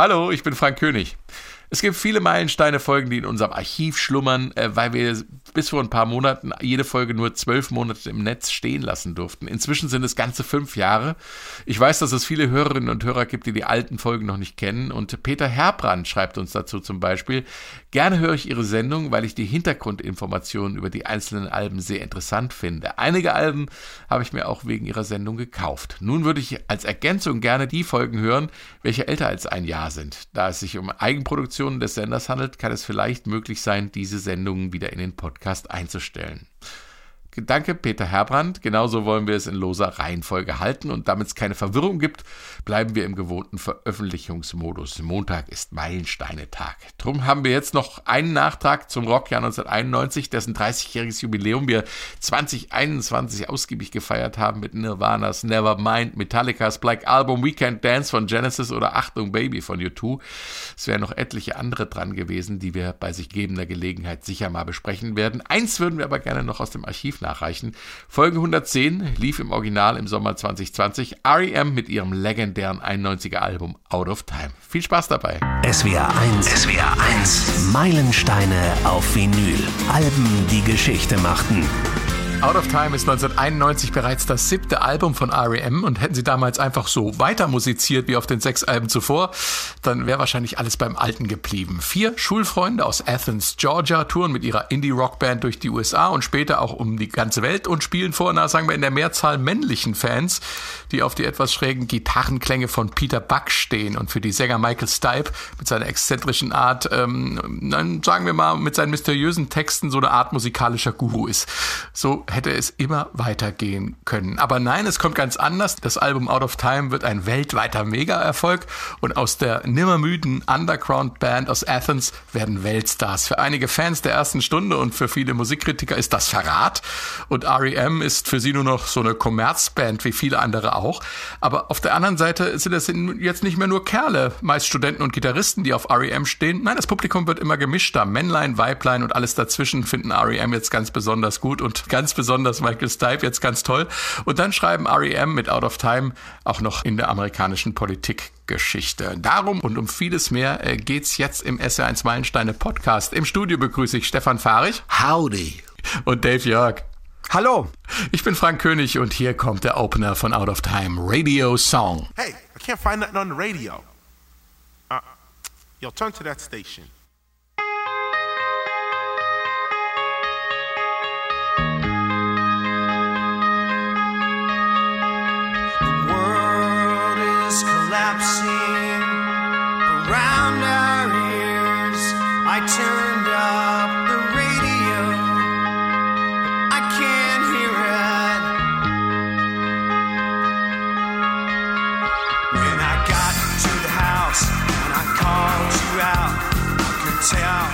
Hallo, ich bin Frank König. Es gibt viele Meilensteine-Folgen, die in unserem Archiv schlummern, äh, weil wir bis vor ein paar Monaten jede Folge nur zwölf Monate im Netz stehen lassen durften. Inzwischen sind es ganze fünf Jahre. Ich weiß, dass es viele Hörerinnen und Hörer gibt, die die alten Folgen noch nicht kennen. Und Peter Herbrand schreibt uns dazu zum Beispiel, gerne höre ich Ihre Sendung, weil ich die Hintergrundinformationen über die einzelnen Alben sehr interessant finde. Einige Alben habe ich mir auch wegen Ihrer Sendung gekauft. Nun würde ich als Ergänzung gerne die Folgen hören, welche älter als ein Jahr sind. Da es sich um Eigenproduktionen des Senders handelt, kann es vielleicht möglich sein, diese Sendungen wieder in den Podcast einzustellen. Danke, Peter Herbrand. Genauso wollen wir es in loser Reihenfolge halten und damit es keine Verwirrung gibt, bleiben wir im gewohnten Veröffentlichungsmodus. Montag ist Meilensteine-Tag. Drum haben wir jetzt noch einen Nachtrag zum Rockjahr 1991, dessen 30-jähriges Jubiläum wir 2021 ausgiebig gefeiert haben mit Nirvanas Nevermind, Metallicas Black Album, Weekend Dance von Genesis oder Achtung Baby von U2. Es wären noch etliche andere dran gewesen, die wir bei sich gegebender Gelegenheit sicher mal besprechen werden. Eins würden wir aber gerne noch aus dem Archiv nachreichen. Folge 110 lief im Original im Sommer 2020. REM mit ihrem legendären 91er Album Out of Time. Viel Spaß dabei. SWR 1, SWR 1, Meilensteine auf Vinyl. Alben, die Geschichte machten. Out of Time ist 1991 bereits das siebte Album von R.E.M. und hätten sie damals einfach so weiter musiziert wie auf den sechs Alben zuvor, dann wäre wahrscheinlich alles beim Alten geblieben. Vier Schulfreunde aus Athens, Georgia touren mit ihrer Indie-Rock-Band durch die USA und später auch um die ganze Welt und spielen vor, na, sagen wir, in der Mehrzahl männlichen Fans, die auf die etwas schrägen Gitarrenklänge von Peter Buck stehen und für die Sänger Michael Stipe mit seiner exzentrischen Art, ähm, sagen wir mal, mit seinen mysteriösen Texten so eine Art musikalischer Guru ist. So hätte es immer weitergehen können. Aber nein, es kommt ganz anders. Das Album Out of Time wird ein weltweiter Mega-Erfolg und aus der nimmermüden Underground-Band aus Athens werden Weltstars. Für einige Fans der ersten Stunde und für viele Musikkritiker ist das Verrat und R.E.M. ist für sie nur noch so eine Kommerzband wie viele andere auch. Aber auf der anderen Seite sind es jetzt nicht mehr nur Kerle, meist Studenten und Gitarristen, die auf R.E.M. stehen. Nein, das Publikum wird immer gemischter. Männlein, Weiblein und alles dazwischen finden R.E.M. jetzt ganz besonders gut und ganz besonders Michael Stipe jetzt ganz toll. Und dann schreiben REM mit Out of Time auch noch in der amerikanischen Politikgeschichte. Darum und um vieles mehr äh, geht's jetzt im SR1 Meilensteine Podcast. Im Studio begrüße ich Stefan Fahrich. Howdy. Und Dave Jörg. Hallo. Ich bin Frank König und hier kommt der Opener von Out of Time, Radio Song. Hey, I can't find nothing on the radio. Uh, yo, turn to that station. I turned up the radio, I can't hear it. When I got to the house and I called you out, I could tell.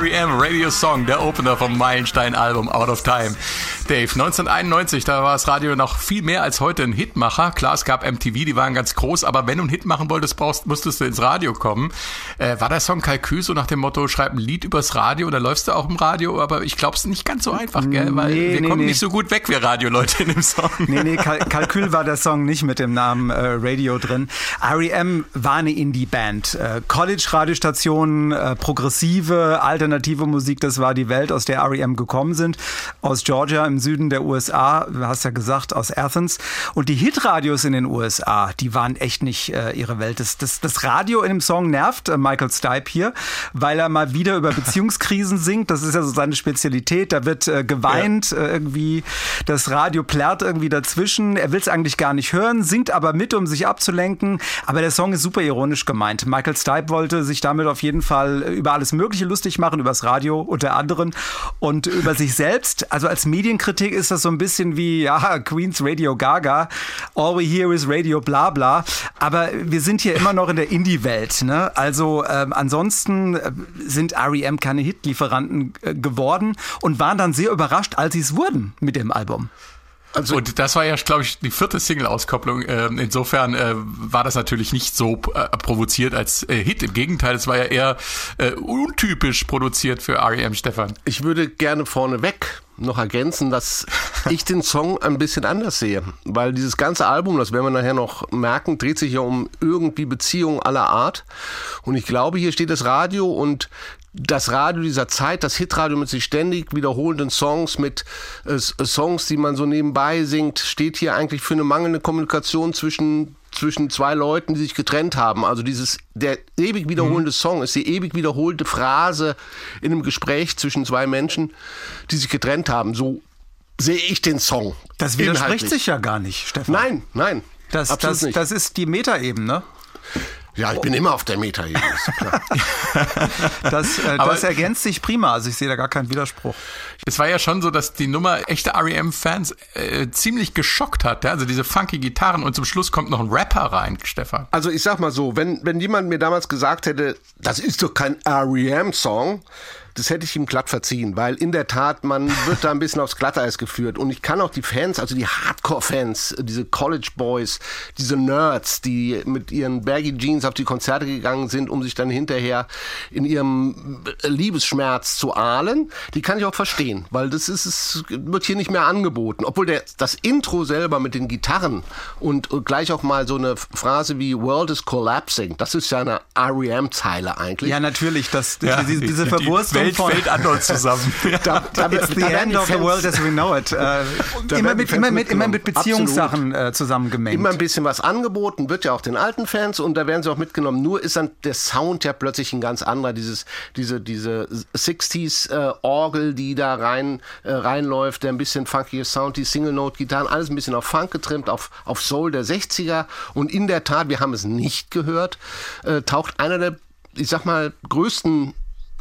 REM Radio Song, der Opener vom Meilenstein-Album Out of Time. Dave, 1991, da war das Radio noch viel mehr als heute ein Hitmacher. Klar, es gab MTV, die waren ganz groß, aber wenn du einen Hit machen wolltest, brauchst, musstest du ins Radio kommen. Äh, war der Song Kalkül so nach dem Motto, schreib ein Lied übers Radio oder läufst du auch im Radio? Aber ich glaube, es ist nicht ganz so einfach, gell? Weil Nee, wir nee, kommen nee. nicht so gut weg, wir Radioleute in dem Song. Nee, nee, Kal Kalkül war der Song nicht mit dem Namen äh, Radio drin. R.E.M. war eine Indie-Band. Äh, College-Radiostationen, äh, progressive, alternative Musik, das war die Welt, aus der R.E.M. gekommen sind. Aus Georgia im Süden der USA, du hast ja gesagt, aus Athens. Und die Hitradios in den USA, die waren echt nicht äh, ihre Welt. Das, das, das Radio in dem Song nervt äh, Michael Stipe hier, weil er mal wieder über Beziehungskrisen singt. Das ist ja so seine Spezialität. Da wird äh, geweint, äh, irgendwie das Radio plärrt irgendwie dazwischen. Er will es eigentlich gar nicht hören, singt aber mit, um sich abzulenken. Aber der Song ist super ironisch gemeint. Michael Stipe wollte sich damit auf jeden Fall über alles Mögliche lustig machen, übers Radio unter anderem und über sich selbst. Also als Medienkritik ist das so ein bisschen wie ja, Queens Radio Gaga. All we hear is Radio bla bla. Aber wir sind hier immer noch in der Indie-Welt. Ne? Also ähm, ansonsten äh, sind R.E.M. keine Hitlieferanten äh, geworden und waren dann sehr überrascht, als sie es wurden mit dem Album. Also, und das war ja, glaube ich, die vierte Single-Auskopplung. Ähm, insofern äh, war das natürlich nicht so äh, provoziert als äh, Hit. Im Gegenteil, es war ja eher äh, untypisch produziert für R.E.M. Stefan. Ich würde gerne vorneweg noch ergänzen, dass ich den Song ein bisschen anders sehe. Weil dieses ganze Album, das werden wir nachher noch merken, dreht sich ja um irgendwie Beziehungen aller Art. Und ich glaube, hier steht das Radio und das Radio dieser Zeit, das Hitradio mit sich ständig wiederholenden Songs, mit äh, Songs, die man so nebenbei singt, steht hier eigentlich für eine mangelnde Kommunikation zwischen zwischen zwei Leuten, die sich getrennt haben. Also dieses der ewig wiederholende mhm. Song ist die ewig wiederholte Phrase in einem Gespräch zwischen zwei Menschen, die sich getrennt haben. So sehe ich den Song. Das widerspricht inhaltlich. sich ja gar nicht, Stefan. Nein, nein. Das, das, nicht. das ist die Metaebene. Ja, ich bin immer auf der Metaebene. das, äh, das ergänzt sich prima, also ich sehe da gar keinen Widerspruch. Es war ja schon so, dass die Nummer echte REM-Fans äh, ziemlich geschockt hat. Ja? Also diese funky Gitarren und zum Schluss kommt noch ein Rapper rein, Stefan. Also ich sag mal so, wenn, wenn jemand mir damals gesagt hätte, das ist doch kein REM-Song, das hätte ich ihm glatt verziehen, weil in der Tat, man wird da ein bisschen aufs Glatteis geführt. Und ich kann auch die Fans, also die Hardcore-Fans, diese College Boys, diese Nerds, die mit ihren Baggy Jeans auf die Konzerte gegangen sind, um sich dann hinterher in ihrem Liebesschmerz zu ahlen, die kann ich auch verstehen, weil das ist, es wird hier nicht mehr angeboten. Obwohl der, das Intro selber mit den Gitarren und, und gleich auch mal so eine Phrase wie World is collapsing, das ist ja eine REM-Zeile eigentlich. Ja, natürlich, das, ja, diese, diese Verwurstung Welt fällt an uns zusammen. da, It's the end of the world as we know it. Äh, immer, mit, immer, mit, immer mit Beziehungssachen äh, zusammengemengt. Immer ein bisschen was angeboten, wird ja auch den alten Fans und da werden sie auch mitgenommen. Nur ist dann der Sound ja plötzlich ein ganz anderer. Dieses, diese, diese 60s äh, Orgel, die da rein, äh, reinläuft, der ein bisschen funkiger Sound, die Single-Note-Gitarren, alles ein bisschen auf Funk getrimmt, auf, auf Soul der 60er. Und in der Tat, wir haben es nicht gehört, äh, taucht einer der ich sag mal, größten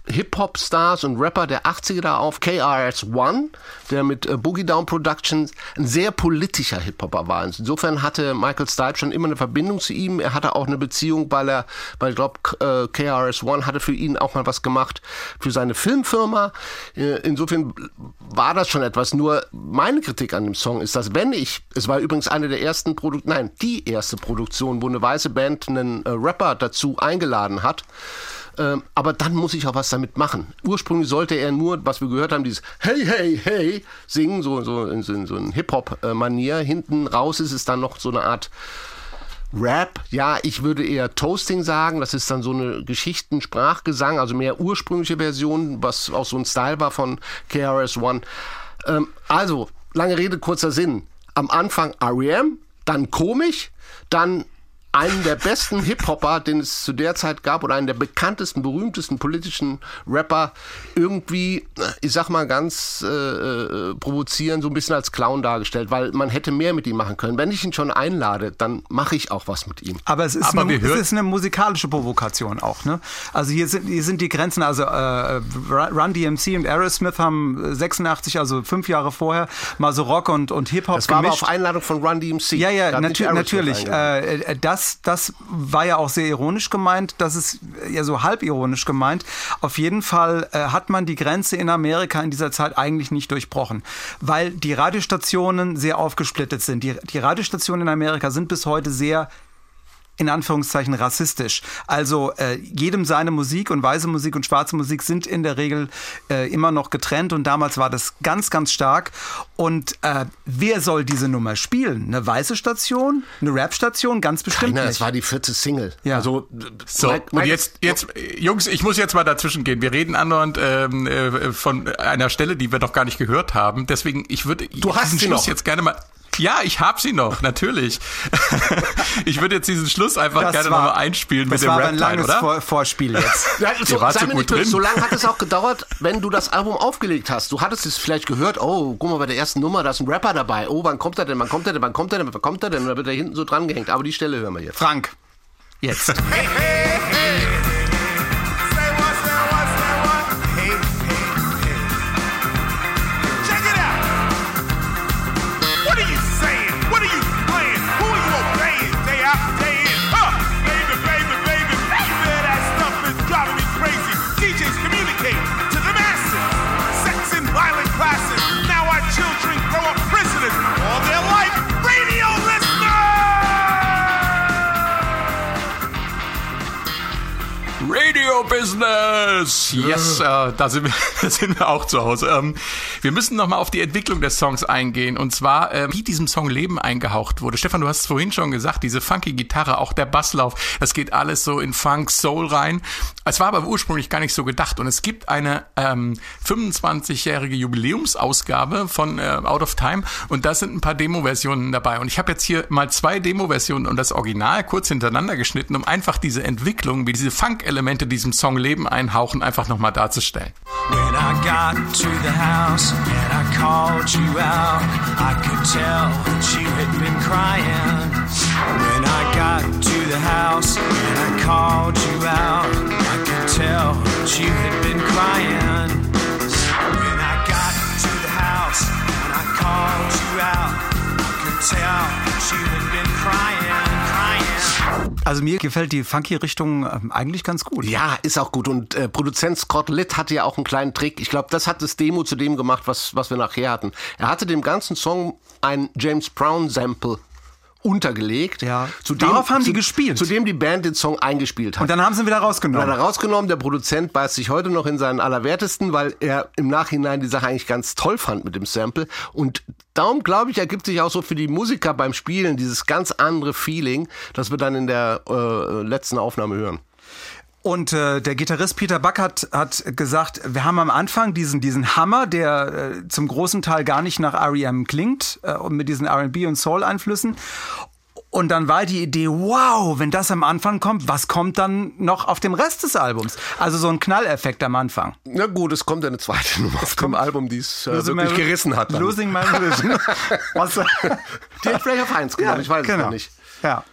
Hip-Hop-Stars und Rapper der 80er da auf. KRS-One, der mit äh, Boogie Down Productions ein sehr politischer Hip-Hopper war. Insofern hatte Michael Stipe schon immer eine Verbindung zu ihm. Er hatte auch eine Beziehung, weil er, weil ich glaube, äh, KRS-One hatte für ihn auch mal was gemacht für seine Filmfirma. Äh, insofern war das schon etwas. Nur meine Kritik an dem Song ist, dass wenn ich, es war übrigens eine der ersten Produktionen, nein, die erste Produktion, wo eine weiße Band einen äh, Rapper dazu eingeladen hat, ähm, aber dann muss ich auch was damit machen. Ursprünglich sollte er nur, was wir gehört haben, dieses Hey, hey, hey singen, so, so in so, so Hip-Hop-Manier. Hinten raus ist es dann noch so eine Art Rap, ja, ich würde eher Toasting sagen. Das ist dann so eine Geschichten-Sprachgesang, also mehr ursprüngliche Version, was auch so ein Style war von KRS-One. Ähm, also, lange Rede, kurzer Sinn. Am Anfang REM, dann komisch, dann einen der besten Hip-Hopper, den es zu der Zeit gab, oder einen der bekanntesten, berühmtesten politischen Rapper, irgendwie, ich sag mal ganz äh, äh, provozierend, so ein bisschen als Clown dargestellt, weil man hätte mehr mit ihm machen können. Wenn ich ihn schon einlade, dann mache ich auch was mit ihm. Aber es ist, Aber eine, es ist eine musikalische Provokation auch. Ne? Also hier sind, hier sind die Grenzen, also äh, Run DMC und Aerosmith haben 86, also fünf Jahre vorher, mal so Rock und, und Hip-Hop Das war gemischt. aber auf Einladung von Run DMC. Ja, ja, natür natürlich. Äh, das das, das war ja auch sehr ironisch gemeint, das ist ja so halb ironisch gemeint. Auf jeden Fall äh, hat man die Grenze in Amerika in dieser Zeit eigentlich nicht durchbrochen, weil die Radiostationen sehr aufgesplittet sind. Die, die Radiostationen in Amerika sind bis heute sehr in Anführungszeichen rassistisch. Also äh, jedem seine Musik und weiße Musik und schwarze Musik sind in der Regel äh, immer noch getrennt und damals war das ganz, ganz stark. Und äh, wer soll diese Nummer spielen? Eine weiße Station? Eine Rap-Station? Ganz bestimmt Keiner, nicht. das war die vierte Single. Ja. Also, so, Mike, Mike, und jetzt, jetzt, Jungs, ich muss jetzt mal dazwischen gehen. Wir reden andauernd ähm, äh, von einer Stelle, die wir doch gar nicht gehört haben. Deswegen, ich würde du hast diesen Schluss noch. jetzt gerne mal ja, ich hab sie noch, natürlich. ich würde jetzt diesen Schluss einfach das gerne nochmal einspielen mit dem Rap-Line, oder? Das war ein langes Vor Vorspiel jetzt. ja, so, war so, gut drin. so lange hat es auch gedauert, wenn du das Album aufgelegt hast. Du hattest es vielleicht gehört, oh, guck mal, bei der ersten Nummer, da ist ein Rapper dabei. Oh, wann kommt er denn, wann kommt er denn, wann kommt er denn, wann kommt er denn? Und dann wird er hinten so dran gehängt. Aber die Stelle hören wir jetzt. Frank, jetzt. hey, hey. Business! Yes, äh, da, sind wir, da sind wir auch zu Hause. Ähm, wir müssen nochmal auf die Entwicklung des Songs eingehen. Und zwar, äh, wie diesem Song Leben eingehaucht wurde. Stefan, du hast es vorhin schon gesagt, diese funky Gitarre, auch der Basslauf, das geht alles so in Funk, Soul rein. Es war aber ursprünglich gar nicht so gedacht. Und es gibt eine ähm, 25-jährige Jubiläumsausgabe von äh, Out of Time. Und da sind ein paar Demo-Versionen dabei. Und ich habe jetzt hier mal zwei Demo-Versionen und das Original kurz hintereinander geschnitten, um einfach diese Entwicklung, wie diese Funk- Elemente diesem Song Leben einhauchen, einfach nochmal darzustellen. When I got to the house and I called you out, I could tell that you had been crying. When I got to the house and I called you out, I could tell that you had been crying. When I got to the house and I called you out, I could tell that you had been crying. Also mir gefällt die Funky-Richtung ähm, eigentlich ganz gut. Ja, ist auch gut. Und äh, Produzent Scott Litt hatte ja auch einen kleinen Trick. Ich glaube, das hat das Demo zu dem gemacht, was, was wir nachher hatten. Er hatte dem ganzen Song ein James Brown-Sample untergelegt. Ja. Zu Darauf haben die gespielt. Zu dem die Band den Song eingespielt hat. Und dann haben sie ihn wieder rausgenommen. hat er rausgenommen. Der Produzent beißt sich heute noch in seinen Allerwertesten, weil er im Nachhinein die Sache eigentlich ganz toll fand mit dem Sample. Und darum, glaube ich, ergibt sich auch so für die Musiker beim Spielen dieses ganz andere Feeling, das wir dann in der äh, letzten Aufnahme hören. Und äh, der Gitarrist Peter Buck hat, hat gesagt, wir haben am Anfang diesen, diesen Hammer, der äh, zum großen Teil gar nicht nach R.E.M. klingt, äh, und mit diesen R&B und Soul-Einflüssen. Und dann war die Idee, wow, wenn das am Anfang kommt, was kommt dann noch auf dem Rest des Albums? Also so ein Knalleffekt am Anfang. Na gut, es kommt eine zweite Nummer auf dem Album, die es äh, wirklich My- gerissen hat. Dann. Losing My Religion. Was, Die hat vielleicht auf eins genommen, ich weiß es noch nicht. Ja.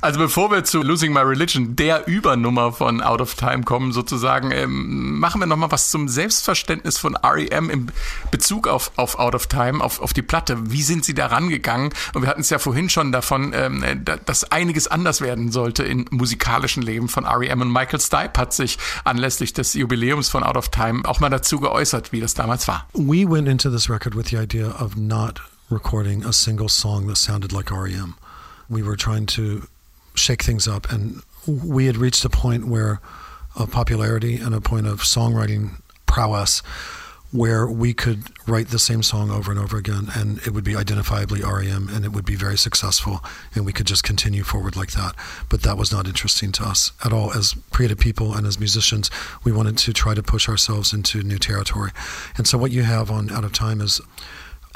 Also bevor wir zu Losing My Religion, der Übernummer von Out of Time kommen sozusagen, ähm, machen wir nochmal was zum Selbstverständnis von R.E.M. im Bezug auf, auf Out of Time, auf, auf die Platte. Wie sind sie da rangegangen? Und wir hatten es ja vorhin schon davon, ähm, da- dass einiges anders werden sollte im musikalischen Leben von R.E.M. Und Michael Stipe hat sich anlässlich des Jubiläums von Out of Time auch mal dazu geäußert, wie das damals war. We went into this record with the idea of not recording a single song that sounded like REM. We were trying to shake things up, and we had reached a point where of popularity and a point of songwriting prowess where we could write the same song over and over again and it would be identifiably REM and it would be very successful and we could just continue forward like that. But that was not interesting to us at all. As creative people and as musicians, we wanted to try to push ourselves into new territory. And so what you have on Out of Time is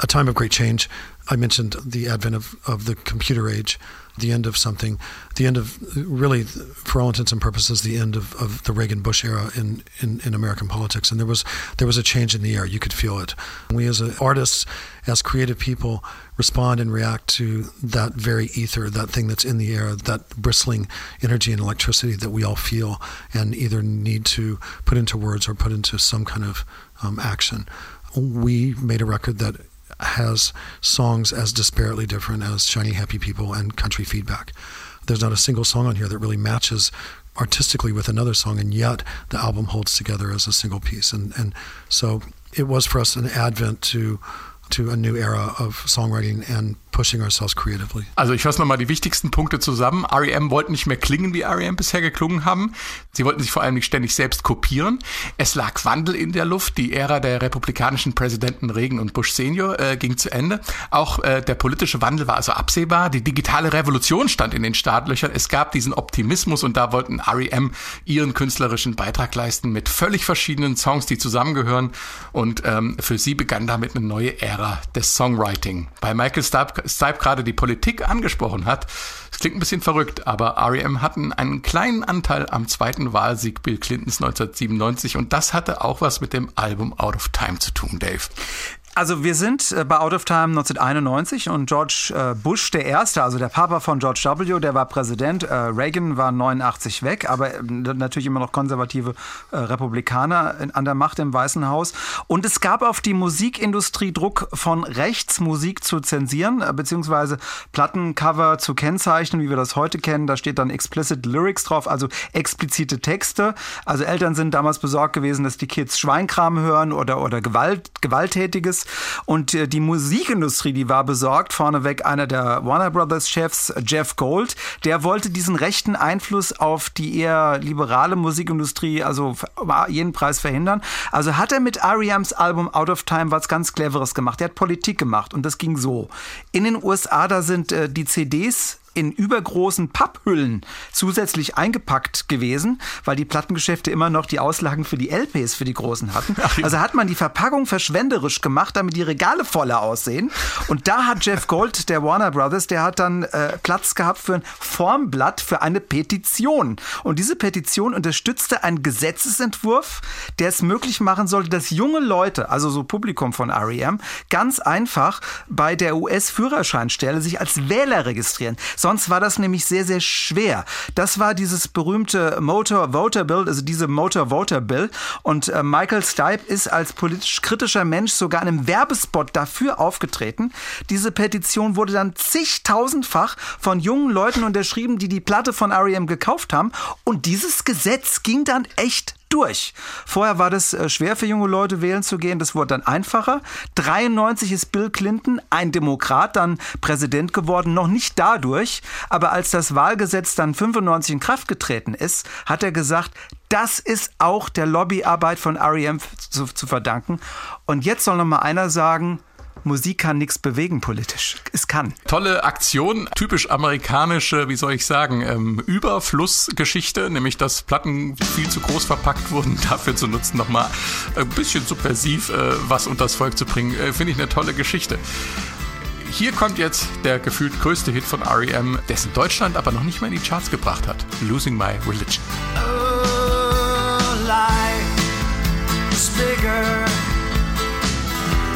a time of great change. I mentioned the advent of, of the computer age, the end of something, the end of really, for all intents and purposes, the end of, of the Reagan Bush era in, in, in American politics. And there was there was a change in the air. You could feel it. We as artists, as creative people, respond and react to that very ether, that thing that's in the air, that bristling energy and electricity that we all feel and either need to put into words or put into some kind of um, action. We made a record that has songs as disparately different as Shiny Happy People and Country Feedback. There's not a single song on here that really matches artistically with another song, and yet the album holds together as a single piece. And, and so it was for us an advent to to a new era of songwriting and pushing ourselves creatively. Also ich fasse nochmal die wichtigsten Punkte zusammen. R.E.M. wollten nicht mehr klingen, wie R.E.M. bisher geklungen haben. Sie wollten sich vor allem nicht ständig selbst kopieren. Es lag Wandel in der Luft. Die Ära der republikanischen Präsidenten Reagan und Bush Senior äh, ging zu Ende. Auch äh, der politische Wandel war also absehbar. Die digitale Revolution stand in den Startlöchern. Es gab diesen Optimismus und da wollten R.E.M. ihren künstlerischen Beitrag leisten mit völlig verschiedenen Songs, die zusammengehören. Und ähm, für sie begann damit eine neue Ära des Songwriting. Bei Michael Stipe, Stipe gerade die Politik angesprochen hat, es klingt ein bisschen verrückt, aber R.E.M. hatten einen kleinen Anteil am zweiten Wahlsieg Bill Clintons 1997 und das hatte auch was mit dem Album Out of Time zu tun, Dave. Also wir sind äh, bei Out of Time 1991 und George äh, Bush, der Erste, also der Papa von George W., der war Präsident. Äh, Reagan war 89 weg, aber natürlich immer noch konservative Republikaner an der Macht im Weißen Haus. Und es gab auf die Musikindustrie Druck von rechts Musik zu zensieren, beziehungsweise Plattencover zu kennzeichnen, wie wir das heute kennen. Da steht dann explicit Lyrics drauf, also explizite Texte. Also Eltern sind damals besorgt gewesen, dass die Kids Schweinkram hören oder, oder Gewalt, Gewalttätiges. Und äh, die Musikindustrie, die war besorgt. Vorneweg einer der Warner Brothers Chefs, Jeff Gold, der wollte diesen rechten Einfluss auf die eher liberale Musikindustrie, also jeden Preis verhindern. Also hat er mit R.E.M's Album Out of Time was ganz Cleveres gemacht. Er hat Politik gemacht und das ging so. In den USA, da sind äh, die CDs in übergroßen Papphüllen zusätzlich eingepackt gewesen, weil die Plattengeschäfte immer noch die Auslagen für die LPs für die großen hatten. Also hat man die Verpackung verschwenderisch gemacht, damit die Regale voller aussehen. Und da hat Jeff Gold, der Warner Brothers, der hat dann äh, Platz gehabt für ein Formblatt für eine Petition. Und diese Petition unterstützte einen Gesetzesentwurf, der es möglich machen sollte, dass junge Leute, also so Publikum von REM, ganz einfach bei der US-Führerscheinstelle sich als Wähler registrieren. Sonst war das nämlich sehr, sehr schwer. Das war dieses berühmte Motor Voter Bill, also diese Motor Voter Bill. Und äh, Michael Stipe ist als politisch kritischer Mensch sogar in einem Werbespot dafür aufgetreten. Diese Petition wurde dann zigtausendfach von jungen Leuten unterschrieben, die die Platte von R.E.M. gekauft haben. Und dieses Gesetz ging dann echt durch. Vorher war das äh, schwer für junge Leute wählen zu gehen, das wurde dann einfacher. 93 ist Bill Clinton, ein Demokrat, dann Präsident geworden, noch nicht dadurch, aber als das Wahlgesetz dann 95 in Kraft getreten ist, hat er gesagt, das ist auch der Lobbyarbeit von REM zu, zu verdanken. Und jetzt soll noch mal einer sagen, Musik kann nichts bewegen politisch. Es kann. Tolle Aktion, typisch amerikanische, wie soll ich sagen, ähm, Überflussgeschichte, nämlich dass Platten viel zu groß verpackt wurden, dafür zu nutzen, nochmal ein bisschen subversiv äh, was unters Volk zu bringen. Äh, Finde ich eine tolle Geschichte. Hier kommt jetzt der gefühlt größte Hit von REM, dessen Deutschland aber noch nicht mal in die Charts gebracht hat. Losing My Religion. Oh, life is bigger.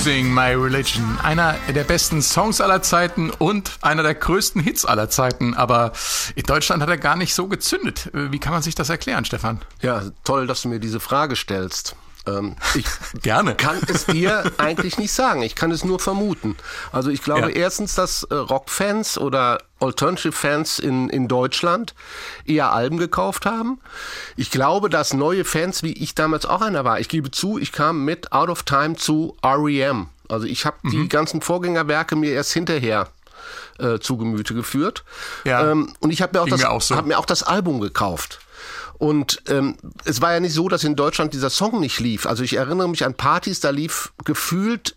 Losing My Religion. Einer der besten Songs aller Zeiten und einer der größten Hits aller Zeiten. Aber in Deutschland hat er gar nicht so gezündet. Wie kann man sich das erklären, Stefan? Ja, toll, dass du mir diese Frage stellst. Ähm, ich Gerne. kann es dir eigentlich nicht sagen. Ich kann es nur vermuten. Also ich glaube Ja. erstens, dass äh, Rockfans oder Alternative-Fans in, in Deutschland eher Alben gekauft haben. Ich glaube, dass neue Fans, wie ich damals auch einer war, ich gebe zu, ich kam mit Out of Time zu REM. Also ich habe Mhm. die ganzen Vorgängerwerke mir erst hinterher äh, zu Gemüte geführt. Ja. Ähm, und ich habe mir, auch Ging das- mir auch so. hab mir auch das Album gekauft. Und ähm, es war ja nicht so, dass in Deutschland dieser Song nicht lief. Also ich erinnere mich an Partys, da lief gefühlt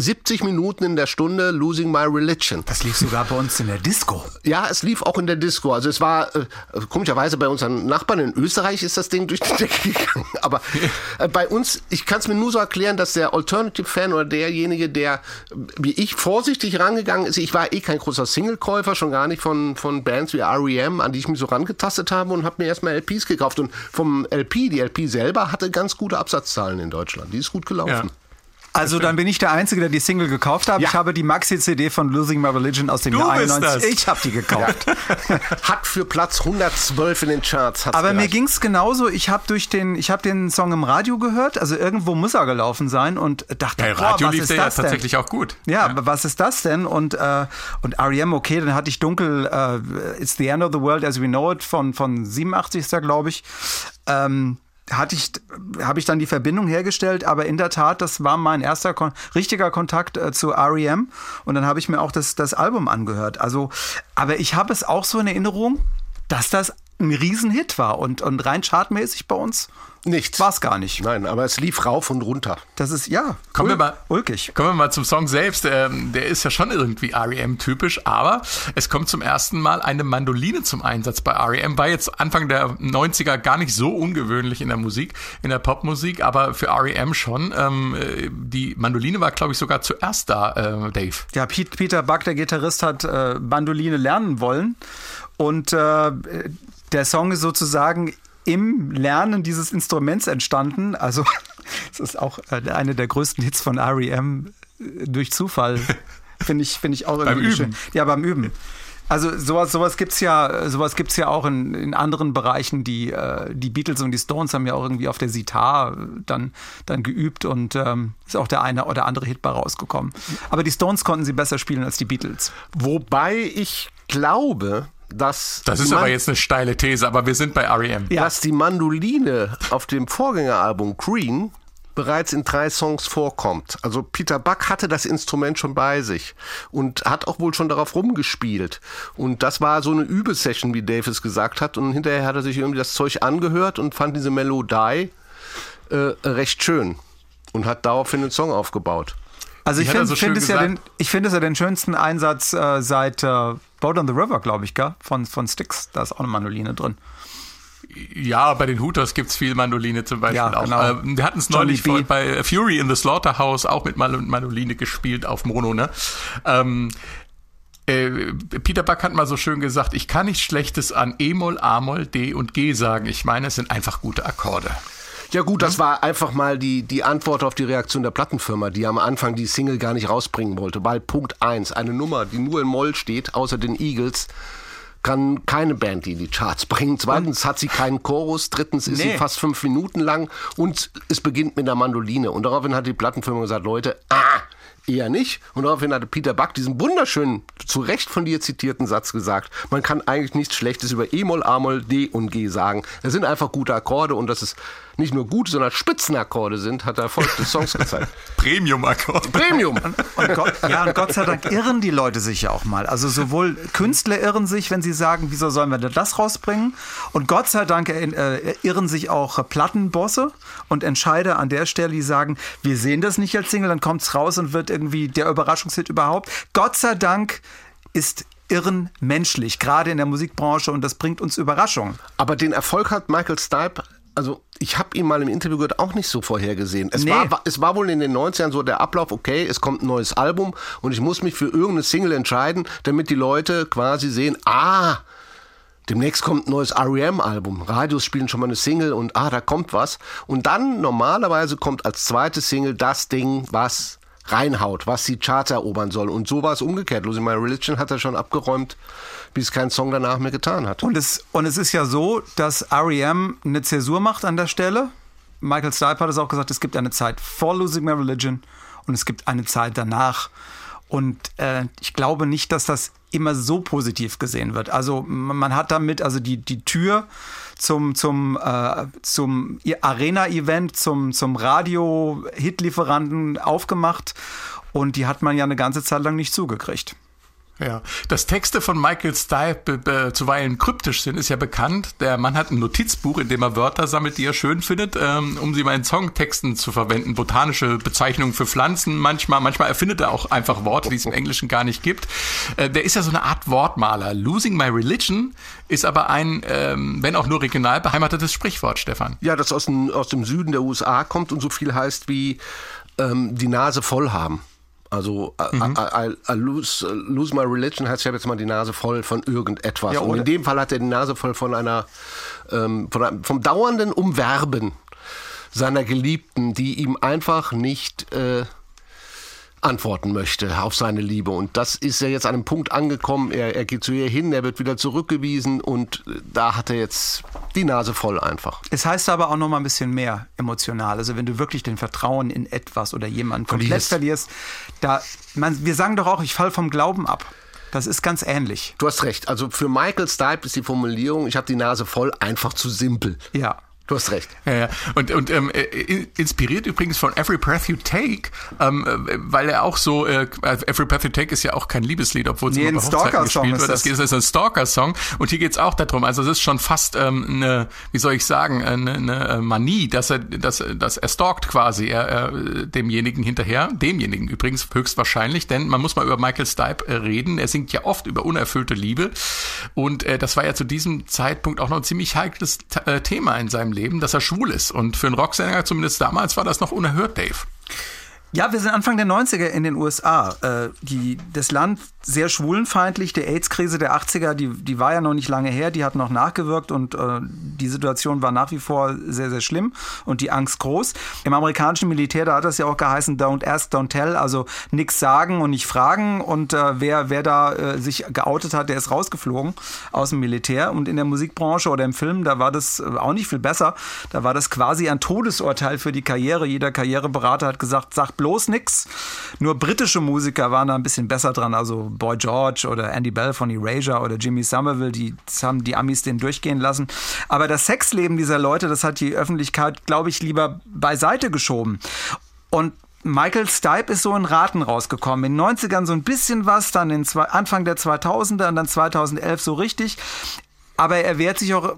70 Minuten in der Stunde Losing My Religion. Das lief sogar bei uns in der Disco. Ja, es lief auch in der Disco. Also es war äh, komischerweise bei unseren Nachbarn in Österreich ist das Ding durch die Decke gegangen. Aber äh, bei uns, ich kann es mir nur so erklären, dass der Alternative-Fan oder derjenige, der äh, wie ich vorsichtig rangegangen ist, ich war eh kein großer Single-Käufer, schon gar nicht von, von Bands wie R.E.M., an die ich mich so rangetastet habe und habe mir erstmal LPs gekauft. Und vom LP, die LP selber hatte ganz gute Absatzzahlen in Deutschland. Die ist gut gelaufen. Also dann bin ich der Einzige, der die Single gekauft hat. Ja. Ich habe die Maxi-CD von Losing My Religion aus dem Du Jahr bist 91. das. Ich habe die gekauft. Hat für Platz 112 in den Charts. Aber mir gereicht. ging's genauso. Ich habe durch den, ich habe den Song im Radio gehört. Also irgendwo muss er gelaufen sein und dachte, Bei boah, Radio was lief ist der ja das denn? tatsächlich auch gut. Ja, aber was ist das denn? Und, äh, und R.E.M., okay, dann hatte ich dunkel äh, It's the End of the World as We Know It von, von 87. ist da, glaube ich. Ähm, hatte ich, habe ich dann die Verbindung hergestellt, aber in der Tat, das war mein erster kon richtiger Kontakt äh, zu R.E.M. und dann habe ich mir auch das, das Album angehört. Also, aber ich habe es auch so in Erinnerung, dass das ein Riesenhit war und, und rein chartmäßig bei uns Nichts. war es gar nicht. Nein, aber es lief rauf und runter. Das ist, ja, Kommen wir ul- mal- ulkig. Kommen wir mal zum Song selbst. Ähm, der ist ja schon irgendwie REM-typisch, aber es kommt zum ersten Mal eine Mandoline zum Einsatz bei REM. War jetzt Anfang der 90er gar nicht so ungewöhnlich in der Musik, in der Popmusik, aber für REM schon. Ähm, äh, die Mandoline war, glaube ich, sogar zuerst da, äh, Dave. Ja, Pete, Peter Buck, der Gitarrist, hat äh, Bandoline lernen wollen. Und äh, der Song ist sozusagen im Lernen dieses Instruments entstanden. Also es ist auch äh, eine der größten Hits von R.E.M. äh, durch Zufall. Finde ich, finde ich auch irgendwie Üben. schön. Ja, beim Üben. Also sowas, sowas gibt's ja, sowas gibt's ja auch in, in anderen Bereichen. Die, äh, die Beatles und die Stones haben ja auch irgendwie auf der Sitar dann, dann geübt und ähm, ist auch der eine oder andere Hit bei rausgekommen. Aber die Stones konnten sie besser spielen als die Beatles. Wobei ich glaube, dass Das ist aber Man- jetzt eine steile These, aber wir sind bei R.E.M. Ja. dass die Mandoline auf dem Vorgängeralbum Green bereits in drei Songs vorkommt. Also Peter Buck hatte das Instrument schon bei sich und hat auch wohl schon darauf rumgespielt. Und das war so eine Übesession, wie Davis gesagt hat. Und hinterher hat er sich irgendwie das Zeug angehört und fand diese Melodie äh, recht schön und hat daraufhin den Song aufgebaut. Also ich finde so find es, ja den, ich finde es ja den schönsten Einsatz äh, seit äh, Boat on the River, glaube ich, gell? Von, von Styx. Da ist auch eine Mandoline drin. Ja, bei den Hooters gibt's viel Mandoline zum Beispiel Ja, auch. genau. Äh, wir hatten es neulich vor- bei Fury in the Slaughterhouse auch mit Mandoline gespielt auf Mono, ne? Ähm, äh, Peter Buck hat mal so schön gesagt, ich kann nichts Schlechtes an E-Moll, A-Moll, D und G sagen. Ich meine, es sind einfach gute Akkorde. Ja gut, das war einfach mal die, die Antwort auf die Reaktion der Plattenfirma, die am Anfang die Single gar nicht rausbringen wollte. Weil Punkt eins, eine Nummer, die nur in Moll steht, außer den Eagles, kann keine Band die in die Charts bringen. Zweitens hat sie keinen Chorus. Drittens ist Nee. sie fast fünf Minuten lang und es beginnt mit einer Mandoline. Und daraufhin hat die Plattenfirma gesagt, Leute, ah, eher nicht. Und daraufhin hatte Peter Buck diesen wunderschönen, zu Recht von dir zitierten Satz gesagt, man kann eigentlich nichts Schlechtes über E-Moll, A-Moll, D und G sagen. Das sind einfach gute Akkorde und dass es nicht nur gute, sondern Spitzenakkorde sind, hat der Erfolg des Songs gezeigt. Premium-Akkorde. Premium! Und Gott, ja, und Gott sei Dank irren die Leute sich ja auch mal. Also sowohl Künstler irren sich, wenn sie sagen, wieso sollen wir denn das rausbringen? Und Gott sei Dank äh, irren sich auch Plattenbosse und Entscheider an der Stelle, die sagen, wir sehen das nicht als Single, dann kommt's raus und wird irgendwie der Überraschungshit überhaupt. Gott sei Dank ist Irren menschlich, gerade in der Musikbranche und das bringt uns Überraschungen. Aber den Erfolg hat Michael Stipe, also ich habe ihn mal im Interview gehört, auch nicht so vorhergesehen. Es, Nee. war, es war wohl in den 90ern so der Ablauf, okay, es kommt ein neues Album und ich muss mich für irgendeine Single entscheiden, damit die Leute quasi sehen, ah, demnächst kommt ein neues R.E.M.-Album. Radios spielen schon mal eine Single und ah, da kommt was. Und dann normalerweise kommt als zweite Single das Ding, was reinhaut, was die Charts erobern soll. Und so war es umgekehrt. Losing My Religion hat er schon abgeräumt, wie es kein Song danach mehr getan hat. Und es, und es ist ja so, dass REM eine Zäsur macht an der Stelle. Michael Stipe hat es auch gesagt, es gibt eine Zeit vor Losing My Religion und es gibt eine Zeit danach. Und äh, ich glaube nicht, dass das immer so positiv gesehen wird. Also man hat damit also die, die Tür zum, zum, äh, zum Arena-Event, zum, zum Radio-Hit-Lieferanten aufgemacht und die hat man ja eine ganze Zeit lang nicht zugekriegt. Ja, dass Texte von Michael Stipe zuweilen kryptisch sind, ist ja bekannt. Der Mann hat ein Notizbuch, in dem er Wörter sammelt, die er schön findet, ähm, um sie mal in Songtexten zu verwenden. Botanische Bezeichnungen für Pflanzen manchmal. Manchmal erfindet er auch einfach Worte, die es im Englischen gar nicht gibt. Äh, der ist ja so eine Art Wortmaler. Losing My Religion ist aber ein, ähm, wenn auch nur regional beheimatetes Sprichwort, Stefan. Ja, das aus dem, aus dem Süden der USA kommt und so viel heißt wie ähm, die Nase voll haben. Also I, Mhm. I, I, I lose, lose my religion heißt, ich habe jetzt mal die Nase voll von irgendetwas. Ja, und in dem Fall hat er die Nase voll von einer, ähm, von einem vom dauernden Umwerben seiner Geliebten, die ihm einfach nicht äh, antworten möchte auf seine Liebe. Und das ist ja jetzt an einem Punkt angekommen. Er, er geht zu ihr hin, er wird wieder zurückgewiesen und äh, da hat er jetzt die Nase voll einfach. Es heißt aber auch noch mal ein bisschen mehr emotional. Also wenn du wirklich den Vertrauen in etwas oder jemanden komplett Verlierst. verlierst, da, man, wir sagen doch auch, ich fall vom Glauben ab. Das ist ganz ähnlich. Du hast recht. Also für Michael Stipe ist die Formulierung, ich habe die Nase voll, einfach zu simpel. Ja. Du hast recht. Ja, ja. Und, und ähm, äh, inspiriert übrigens von Every Breath You Take, ähm, äh, weil er auch so, äh, Every Breath You Take ist ja auch kein Liebeslied, obwohl es Nee, immer bei Hochzeiten gespielt wird. Das das. ist, ein Stalker-Song und hier geht's auch darum. Also es ist schon fast ähm, eine, wie soll ich sagen, eine, eine Manie, dass er, dass, dass er stalkt quasi er, er, demjenigen hinterher, demjenigen übrigens höchstwahrscheinlich, denn man muss mal über Michael Stipe äh, reden. Er singt ja oft über unerfüllte Liebe und äh, das war ja zu diesem Zeitpunkt auch noch ein ziemlich heikles äh, Thema in seinem Leben, dass er schwul ist. Und für einen Rocksänger, zumindest damals, war das noch unerhört, Dave. Ja, wir sind Anfang der 90er in den USA. Äh, die, das Land sehr schwulenfeindlich. Die AIDS-Krise der 80er, die, die war ja noch nicht lange her, die hat noch nachgewirkt und äh, die Situation war nach wie vor sehr, sehr schlimm und die Angst groß. Im amerikanischen Militär, da hat das ja auch geheißen, don't ask, don't tell, also nichts sagen und nicht fragen. Und äh, wer, wer da äh, sich geoutet hat, der ist rausgeflogen aus dem Militär. Und in der Musikbranche oder im Film, da war das äh, auch nicht viel besser. Da war das quasi ein Todesurteil für die Karriere. Jeder Karriereberater hat gesagt, sag bloß nichts. Nur britische Musiker waren da ein bisschen besser dran. Also Boy George oder Andy Bell von Erasure oder Jimmy Somerville, die haben die Amis den durchgehen lassen. Aber das Sexleben dieser Leute, das hat die Öffentlichkeit, glaube ich, lieber beiseite geschoben. Und Michael Stipe ist so in Raten rausgekommen. In den 90ern so ein bisschen was, dann in zwei, Anfang der 2000er und dann 2011 so richtig. Aber er wehrt sich auch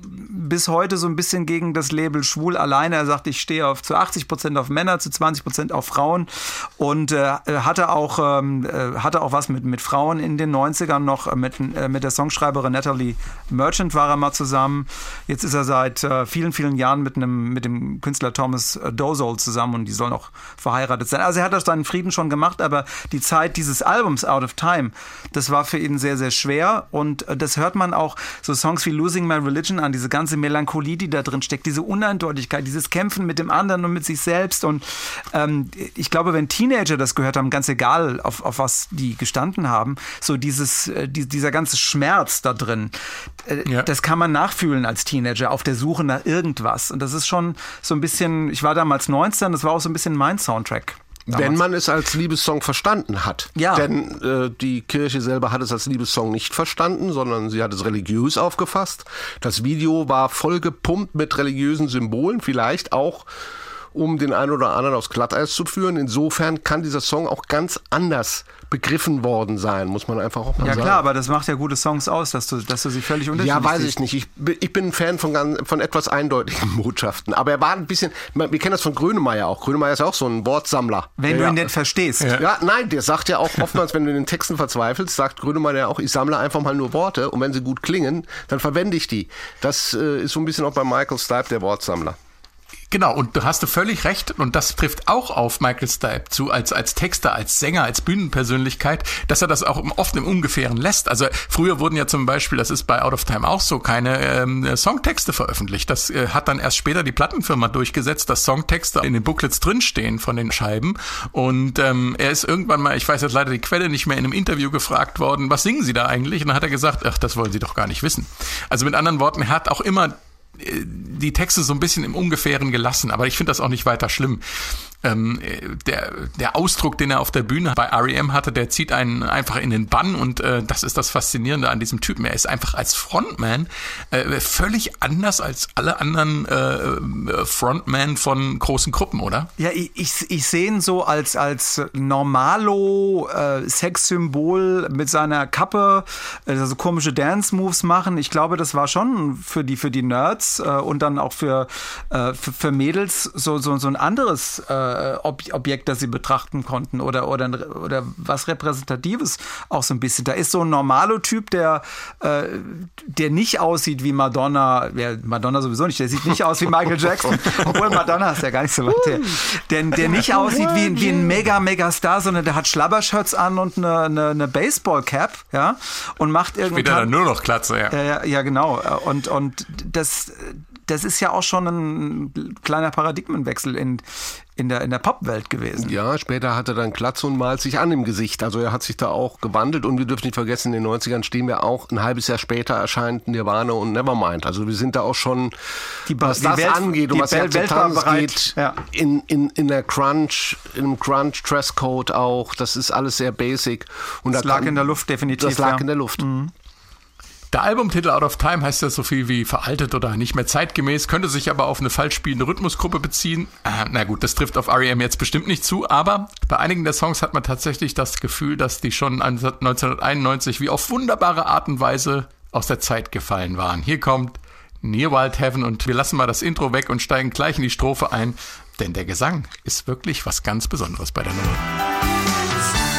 bis heute so ein bisschen gegen das Label schwul alleine. Er sagt, ich stehe auf zu 80 Prozent auf Männer, zu 20 Prozent auf Frauen und äh, hatte auch ähm, äh, hatte auch was mit mit Frauen in den 90ern noch mit äh, mit der Songschreiberin Natalie Merchant war er mal zusammen. Jetzt ist er seit äh, vielen vielen Jahren mit einem mit dem Künstler Thomas Dozol zusammen und die sollen auch verheiratet sein. Also er hat das seinen Frieden schon gemacht, aber die Zeit dieses Albums Out of Time, das war für ihn sehr sehr schwer und äh, das hört man auch so Songs wie Losing My Religion an, diese ganze Melancholie, die da drin steckt, diese Uneindeutigkeit, dieses Kämpfen mit dem anderen und mit sich selbst. Und ähm, ich glaube, wenn Teenager das gehört haben, ganz egal, auf, auf was die gestanden haben, so dieses, äh, die, dieser ganze Schmerz da drin, äh, ja. das kann man nachfühlen als Teenager auf der Suche nach irgendwas. Und das ist schon so ein bisschen, ich war damals 19, das war auch so ein bisschen mein Soundtrack. Damals. Wenn man es als Liebessong verstanden hat. Ja. Denn äh, die Kirche selber hat es als Liebessong nicht verstanden, sondern sie hat es religiös aufgefasst. Das Video war voll gepumpt mit religiösen Symbolen, vielleicht auch um den einen oder anderen aufs Glatteis zu führen. Insofern kann dieser Song auch ganz anders begriffen worden sein, muss man einfach auch mal ja, sagen. Ja klar, aber das macht ja gute Songs aus, dass du, dass du sie völlig unterschiedlich Ja, weiß ich nicht. Ich, ich bin ein Fan von, von etwas eindeutigen Botschaften. Aber er war ein bisschen, wir kennen das von Grönemeyer auch. Grönemeyer ist ja auch so ein Wortsammler. Wenn du ihn denn verstehst. Ja. ja. nein, der sagt ja auch oftmals, wenn du in den Texten verzweifelst, sagt Grönemeyer ja auch, ich sammle einfach mal nur Worte und wenn sie gut klingen, dann verwende ich die. Das äh, ist so ein bisschen auch bei Michael Stipe der Wortsammler. Genau, und du hast du völlig recht, und das trifft auch auf Michael Stipe zu, als, als Texter, als Sänger, als Bühnenpersönlichkeit, dass er das auch oft im Ungefähren lässt. Also früher wurden ja zum Beispiel, das ist bei Out of Time auch so, keine ähm, Songtexte veröffentlicht. Das äh, hat dann erst später die Plattenfirma durchgesetzt, dass Songtexte in den Booklets drinstehen von den Scheiben. Und ähm, er ist irgendwann mal, ich weiß jetzt leider die Quelle nicht mehr, in einem Interview gefragt worden, was singen Sie da eigentlich? Und dann hat er gesagt, ach, das wollen Sie doch gar nicht wissen. Also mit anderen Worten, er hat auch immer die Texte so ein bisschen im Ungefähren gelassen, aber ich finde das auch nicht weiter schlimm ähm, der, der Ausdruck, den er auf der Bühne bei REM hatte, der zieht einen einfach in den Bann und äh, das ist das Faszinierende an diesem Typen. Er ist einfach als Frontman äh, völlig anders als alle anderen äh, Frontman von großen Gruppen, oder? Ja, ich, ich, ich sehe ihn so als, als Normalo äh, Sexsymbol mit seiner Kappe, also komische Dance-Moves machen. Ich glaube, das war schon für die, für die Nerds äh, und dann auch für, äh, für, für Mädels so, so, so ein anderes äh, Ob Objekt, das sie betrachten konnten oder, oder, oder was Repräsentatives auch so ein bisschen. Da ist so ein Normalo-Typ, der, äh, der nicht aussieht wie Madonna, ja, Madonna sowieso nicht, der sieht nicht aus wie Michael Jackson, obwohl Madonna ist ja gar nicht so weit her. Der, der nicht aussieht wie, wie ein mega, mega Star, sondern der hat Schlabbershirts an und eine, eine, eine Baseball-Cap, ja, und macht irgendwie. Später dann nur noch Klatze, ja. Ja, ja, genau. Und, und das, das ist ja auch schon ein kleiner Paradigmenwechsel in, in der, in der Popwelt gewesen. Ja, später hat er dann Glatze und malt sich an im Gesicht. Also er hat sich da auch gewandelt und wir dürfen nicht vergessen, in den 90ern stehen wir auch, ein halbes Jahr später erscheint Nirvana und Nevermind. Also wir sind da auch schon, die, was die das Welt, angeht und was die Akzeptanz geht, ja. in, in, in der Crunch, in einem Crunch-Dresscode auch, das ist alles sehr basic. Und das da lag kann, in der Luft definitiv. Das lag ja. in der Luft. Mhm. Der Albumtitel Out of Time heißt ja so viel wie veraltet oder nicht mehr zeitgemäß, könnte sich aber auf eine falsch spielende Rhythmusgruppe beziehen. Äh, na gut, das trifft auf R.E.M. jetzt bestimmt nicht zu, aber bei einigen der Songs hat man tatsächlich das Gefühl, dass die schon 1991 wie auf wunderbare Art und Weise aus der Zeit gefallen waren. Hier kommt Near Wild Heaven und wir lassen mal das Intro weg und steigen gleich in die Strophe ein, denn der Gesang ist wirklich was ganz Besonderes bei der Nummer.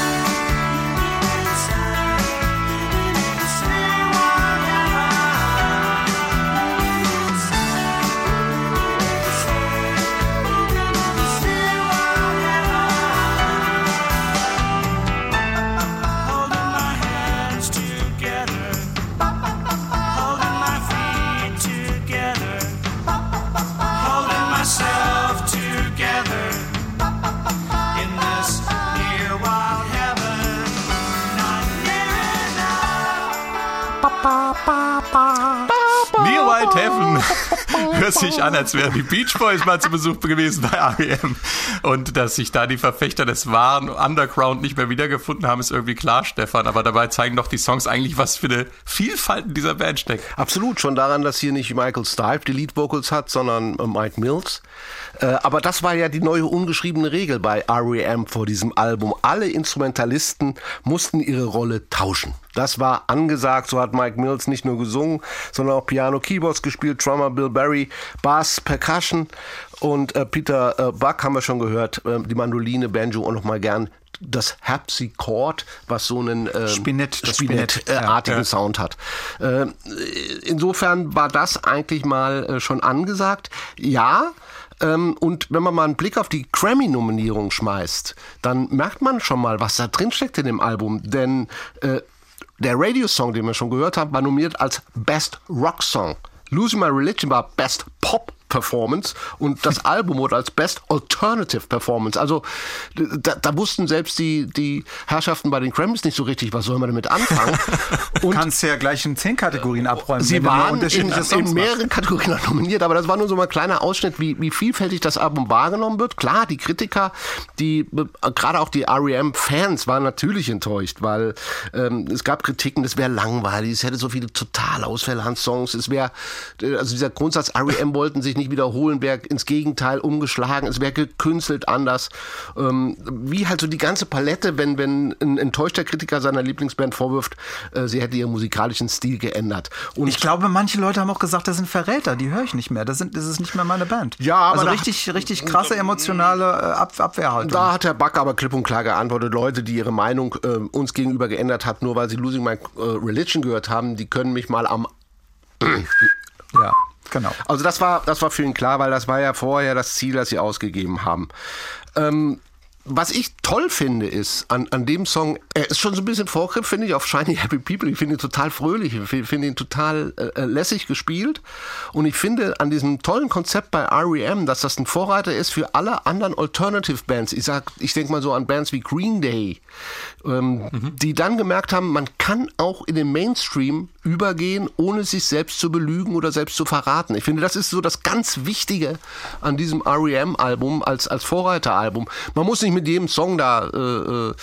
hört sich an, als wären die Beach Boys mal zu Besuch gewesen bei R.E.M. Und dass sich da die Verfechter des wahren Underground nicht mehr wiedergefunden haben, ist irgendwie klar, Stefan. Aber dabei zeigen doch die Songs eigentlich, was für eine Vielfalt in dieser Band steckt. Absolut, schon daran, dass hier nicht Michael Stipe die Lead Vocals hat, sondern äh, Mike Mills. Äh, aber das war ja die neue ungeschriebene Regel bei R.E.M. vor diesem Album. Alle Instrumentalisten mussten ihre Rolle tauschen. Das war angesagt, so hat Mike Mills nicht nur gesungen, sondern auch Piano, Keyboards gespielt, Drummer Bill Berry, Bass, Percussion und äh, Peter äh, Buck haben wir schon gehört, äh, die Mandoline, Banjo und nochmal gern das Harpsichord, was so einen ähm, Spinett, Spinett, Spinett, äh, ja. artigen Sound hat. Äh, insofern war das eigentlich mal äh, schon angesagt. Ja, ähm, und wenn man mal einen Blick auf die Grammy-Nominierung schmeißt, dann merkt man schon mal, was da drin steckt in dem Album. Denn äh, der Radio-Song, den wir schon gehört haben, war nominiert als Best Rock Song. Losing My Religion war Best Pop Performance und das Album wurde als Best Alternative Performance. Also da, da wussten selbst die, die Herrschaften bei den Grammys nicht so richtig, was soll man damit anfangen. Du Und kannst ja gleich in zehn Kategorien abräumen. Sie waren in, in mehreren Kategorien nominiert, aber das war nur so mal ein kleiner Ausschnitt, wie, wie vielfältig das Album wahrgenommen wird. Klar, die Kritiker, die äh, gerade auch die REM-Fans waren natürlich enttäuscht, weil ähm, es gab Kritiken, das wäre langweilig, es hätte so viele Totalausfälle an Songs, es wäre, äh, also dieser Grundsatz, REM wollten sich nicht wiederholen, wäre ins Gegenteil umgeschlagen, es wäre gekünstelt anders. Ähm, wie halt so die ganze Palette, wenn, wenn ein enttäuschter Kritiker seiner Lieblingsband vorwirft, äh, sie hätte ihren musikalischen Stil geändert. Und Ich glaube, manche Leute haben auch gesagt, das sind Verräter, die höre ich nicht mehr. Das, sind, das ist nicht mehr meine Band. Ja, aber also richtig, richtig krasse emotionale äh, Ab Abwehrhaltung. Da hat Herr Back aber klipp und klar geantwortet, Leute, die ihre Meinung äh, uns gegenüber geändert hat, nur weil sie Losing My äh, Religion gehört haben, die können mich mal am... ja, genau. Also das war, das war für ihn klar, weil das war ja vorher das Ziel, das sie ausgegeben haben. Ähm, was ich toll finde, ist an, an dem Song, er ist schon so ein bisschen Vorgriff, finde ich, auf Shiny Happy People. Ich finde ihn total fröhlich, ich finde find ihn total äh, äh, lässig gespielt. Und ich finde an diesem tollen Konzept bei REM, dass das ein Vorreiter ist für alle anderen Alternative Bands. Ich sag, ich denke mal so an Bands wie Green Day, ähm, die dann gemerkt haben, man kann auch in den Mainstream übergehen, ohne sich selbst zu belügen oder selbst zu verraten. Ich finde, das ist so das ganz Wichtige an diesem REM-Album als, als Vorreiteralbum. Man muss nicht mit jedem Song da äh, äh,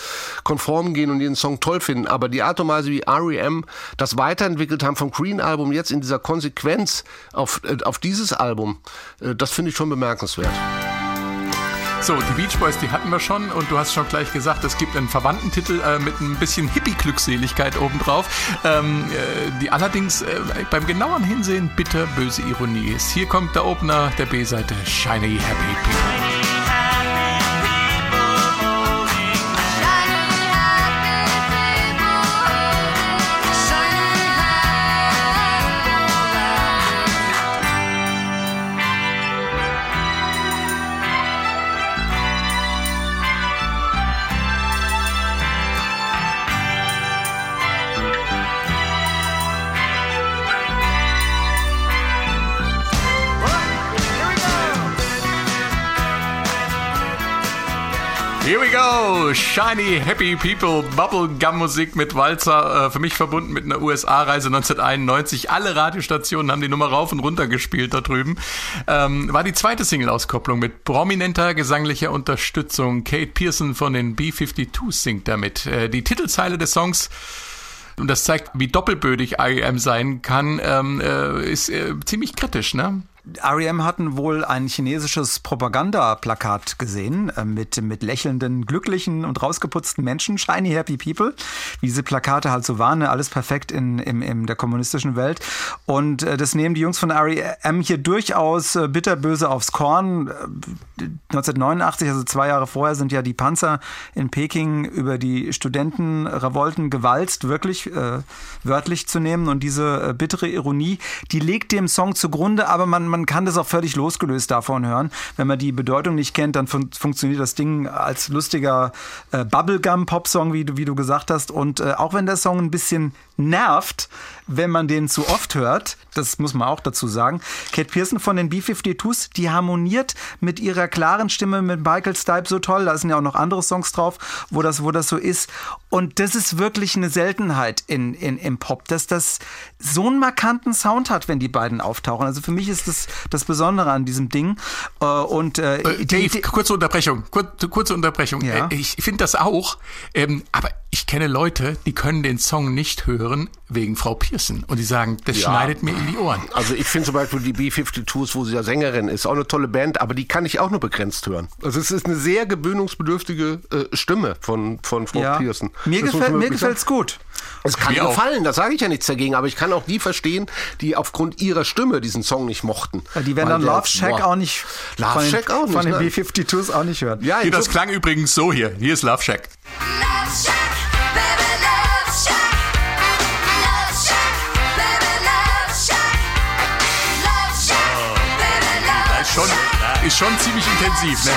konform gehen und jeden Song toll finden, aber die Art und Weise, wie REM das weiterentwickelt haben vom Green-Album jetzt in dieser Konsequenz auf, äh, auf dieses Album, äh, das finde ich schon bemerkenswert. So, die Beach Boys, die hatten wir schon und du hast schon gleich gesagt, es gibt einen verwandten Titel äh, mit ein bisschen Hippie-Glückseligkeit obendrauf, ähm, äh, die allerdings äh, beim genaueren Hinsehen bitterböse Ironie ist. Hier kommt der Opener der B-Seite Shiny Happy People. We go! Shiny Happy People, Bubblegum-Musik mit Walzer, äh, für mich verbunden mit einer USA-Reise 1991. Alle Radiostationen haben die Nummer rauf und runter gespielt da drüben. Ähm, war die zweite Single-Auskopplung mit prominenter gesanglicher Unterstützung. Kate Pearson von den B-52 singt damit. Äh, die Titelzeile des Songs und das zeigt, wie doppelbödig IEM sein kann, ähm, äh, ist äh, ziemlich kritisch, ne? REM hatten wohl ein chinesisches Propagandaplakat gesehen äh, mit, mit lächelnden, glücklichen und rausgeputzten Menschen, shiny happy people, wie diese Plakate halt so waren, ne? alles perfekt in, in, in der kommunistischen Welt. Und äh, das nehmen die Jungs von REM hier durchaus äh, bitterböse aufs Korn. Äh, 1989, also zwei Jahre vorher, sind ja die Panzer in Peking über die Studentenrevolten gewalzt, wirklich wörtlich zu nehmen. Und diese bittere Ironie, die legt dem Song zugrunde, aber man, man kann das auch völlig losgelöst davon hören. Wenn man die Bedeutung nicht kennt, dann fun funktioniert das Ding als lustiger äh, Bubblegum-Pop-Song, wie du, wie du gesagt hast. Und äh, auch wenn der Song ein bisschen nervt, wenn man den zu oft hört, das muss man auch dazu sagen, Kate Pearson von den B-52s, die harmoniert mit ihrer klaren Stimme mit Michael Stipe so toll. Da sind ja auch noch andere Songs drauf, wo das, wo das so ist. Und das ist wirklich eine Seltenheit in, in, im Pop, dass das so einen markanten Sound hat, wenn die beiden auftauchen. Also für mich ist das das Besondere an diesem Ding. Äh, Und äh, Äh, die- Dave, kurze Unterbrechung, kur kurze Unterbrechung. Ja. Äh, Ich finde das auch, ähm, aber ich kenne Leute, die können den Song nicht hören wegen Frau Pearson und die sagen, das Ja. schneidet mir in die Ohren. Also ich finde zum Beispiel die B-52s, wo sie ja Sängerin ist, auch eine tolle Band, aber die kann ich auch nur begrenzt hören. Also es ist eine sehr gewöhnungsbedürftige äh, Stimme von, von Frau ja. Pearson. Mir, Das gefällt, mir gefällt's gut. Es kann Mir auch. gefallen, da sage ich ja nichts dagegen, aber ich kann auch die verstehen, die aufgrund ihrer Stimme diesen Song nicht mochten. Ja, Die werden Weil dann Love Shack auch nicht Love von den, Shack auch nicht, von den nein. B-52s auch nicht hören. Ja, Hier, das klang übrigens so hier. Hier ist Love Shack. Love Shack, ist schon ziemlich intensiv, ne?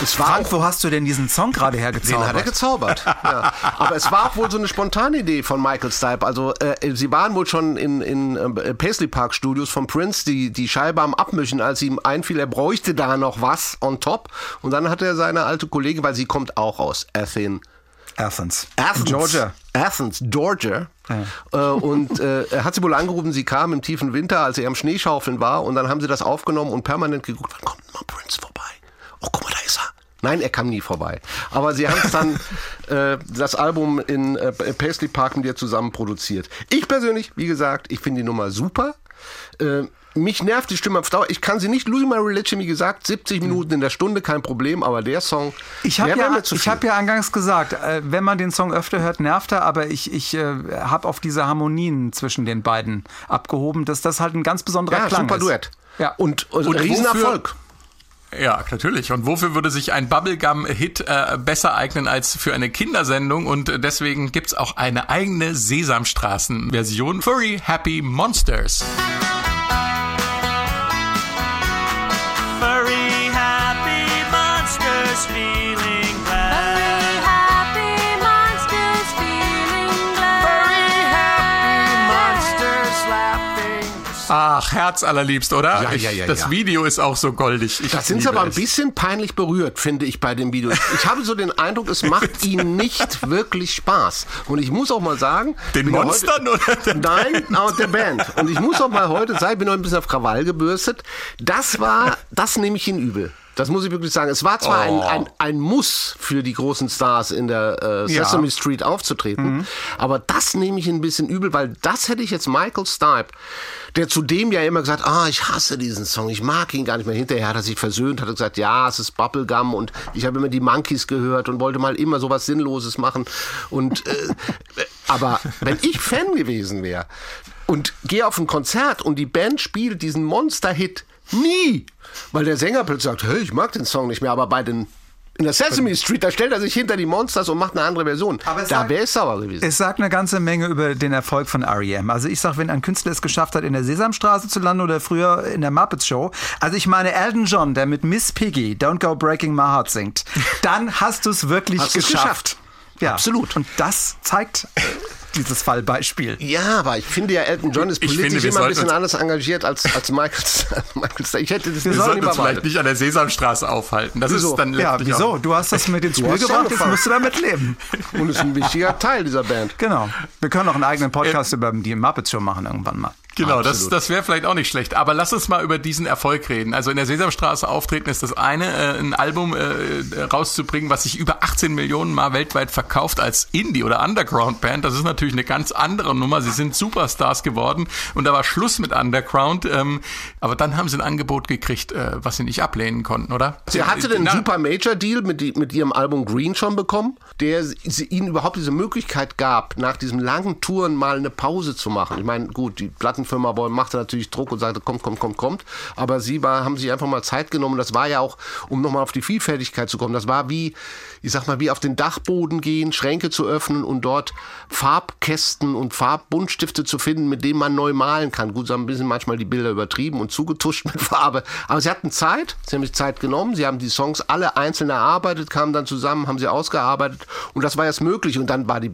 es war Frank, wo hast du denn diesen Song gerade Den hergezaubert? hat er gezaubert. ja. Aber es war auch wohl so eine spontane Idee von Michael Stipe. Also äh, sie waren wohl schon in, in äh, Paisley Park Studios von Prince die, die Scheibe am Abmischen, als ihm einfiel, er bräuchte da noch was on top. Und dann hat er seine alte Kollegin, weil sie kommt auch aus Athens. Athens. Athens. Georgia. Athens, Georgia. Äh, und äh, er hat sie wohl angerufen, sie kam im tiefen Winter, als er am Schneeschaufeln war. Und dann haben sie das aufgenommen und permanent geguckt, wann kommt mal Prince vorbei? Oh, guck mal, da ist er. Nein, er kam nie vorbei. Aber sie haben dann äh, das Album in äh, Paisley Park mit ihr zusammen produziert. Ich persönlich, wie gesagt, ich finde die Nummer super. Äh, mich nervt die Stimme auf Dauer. Ich kann sie nicht Losing My Religion, wie gesagt, 70 Minuten in der Stunde, kein Problem. Aber der Song, Ich habe ja, ich hab ja eingangs gesagt, äh, wenn man den Song öfter hört, nervt er, aber ich, ich äh, habe auf diese Harmonien zwischen den beiden abgehoben, dass das halt ein ganz besonderer ja, Klang super ist. Duett. Ja. Und, und, Und Riesenerfolg. Ja, natürlich. Und wofür würde sich ein Bubblegum-Hit äh, besser eignen als für eine Kindersendung? Und äh, deswegen gibt's auch eine eigene Sesamstraßen-Version. Furry Happy Monsters. Ach, Herz allerliebst, oder? Ja, Ich- ja, ja, das. Video ist auch so goldig. Ich Das sind sie aber ein bisschen peinlich berührt, finde ich, bei dem Video. Ich habe so den Eindruck, es macht ihnen nicht wirklich Spaß. Und ich muss auch mal sagen... Den Monstern heute, oder der Nein, aber der Band. Und ich muss auch mal heute sagen, ich bin noch ein bisschen auf Krawall gebürstet. Das war, das nehme ich ihnen übel. Das muss ich wirklich sagen. Es war zwar Oh. ein, ein, ein Muss für die großen Stars in der äh, Ja. Sesame Street aufzutreten, aber das nehme ich ein bisschen übel, weil das hätte ich jetzt Michael Stipe, der zudem ja immer gesagt, ah, ich hasse diesen Song, ich mag ihn gar nicht mehr. Hinterher hat er sich versöhnt, hat gesagt, ja, es ist Bubblegum und ich habe immer die Monkeys gehört und wollte mal immer sowas Sinnloses machen. Und äh, aber wenn ich Fan gewesen wäre und gehe auf ein Konzert und die Band spielt diesen Monster-Hit, nie, weil der Sänger plötzlich sagt, hey, ich mag den Song nicht mehr, aber bei den in der Sesame Street, da stellt er sich hinter die Monsters und macht eine andere Version. Aber es da wäre ich sauer gewesen. Es sagt eine ganze Menge über den Erfolg von R.E.M. Also ich sag, wenn ein Künstler es geschafft hat, in der Sesamstraße zu landen oder früher in der Muppets Show. Also ich meine, Elton John, der mit Miss Piggy Don't Go Breaking My Heart singt, dann hast du es wirklich Hast geschafft. geschafft. Ja, Absolut. Und das zeigt äh, dieses Fallbeispiel. Ja, aber ich finde ja, Elton John ist politisch finde, immer ein bisschen anders engagiert als, als Michael, Michael Stipe. Ich hätte das Wir nicht sollten uns vielleicht nicht an der Sesamstraße aufhalten. Das Wieso? ist dann Ja, wieso? Du hast das mit ins Spiel gebracht, jetzt musst du damit leben. Und ist ein wichtiger Teil dieser Band. Genau. Wir können auch einen eigenen Podcast über die Muppets Show machen irgendwann mal. Genau, das, Absolut. das wäre vielleicht auch nicht schlecht. Aber lass uns mal über diesen Erfolg reden. Also in der Sesamstraße auftreten ist das eine, äh, ein Album äh, rauszubringen, was sich über 18 Millionen Mal weltweit verkauft als Indie- oder Underground-Band. Das ist natürlich eine ganz andere Nummer. Sie sind Superstars geworden und da war Schluss mit Underground. Ähm, aber dann haben sie ein Angebot gekriegt, äh, was sie nicht ablehnen konnten, oder? Sie hatte den Na, Super Major Deal mit, mit ihrem Album Green schon bekommen, der sie, ihnen überhaupt diese Möglichkeit gab, nach diesem langen Touren mal eine Pause zu machen. Ich meine, gut, die Plattenfirma Plattenfirma Boy machte natürlich Druck und sagte, kommt, kommt, kommt, kommt. Aber sie war, haben sich einfach mal Zeit genommen. Das war ja auch, um nochmal auf die Vielfältigkeit zu kommen, das war wie, ich sag mal, wie auf den Dachboden gehen, Schränke zu öffnen und dort Farbkästen und Farbbuntstifte zu finden, mit denen man neu malen kann. Gut, sie haben ein bisschen manchmal die Bilder übertrieben und zugetuscht mit Farbe. Aber sie hatten Zeit, sie haben sich Zeit genommen, sie haben die Songs alle einzeln erarbeitet, kamen dann zusammen, haben sie ausgearbeitet und das war jetzt möglich. Und dann war die,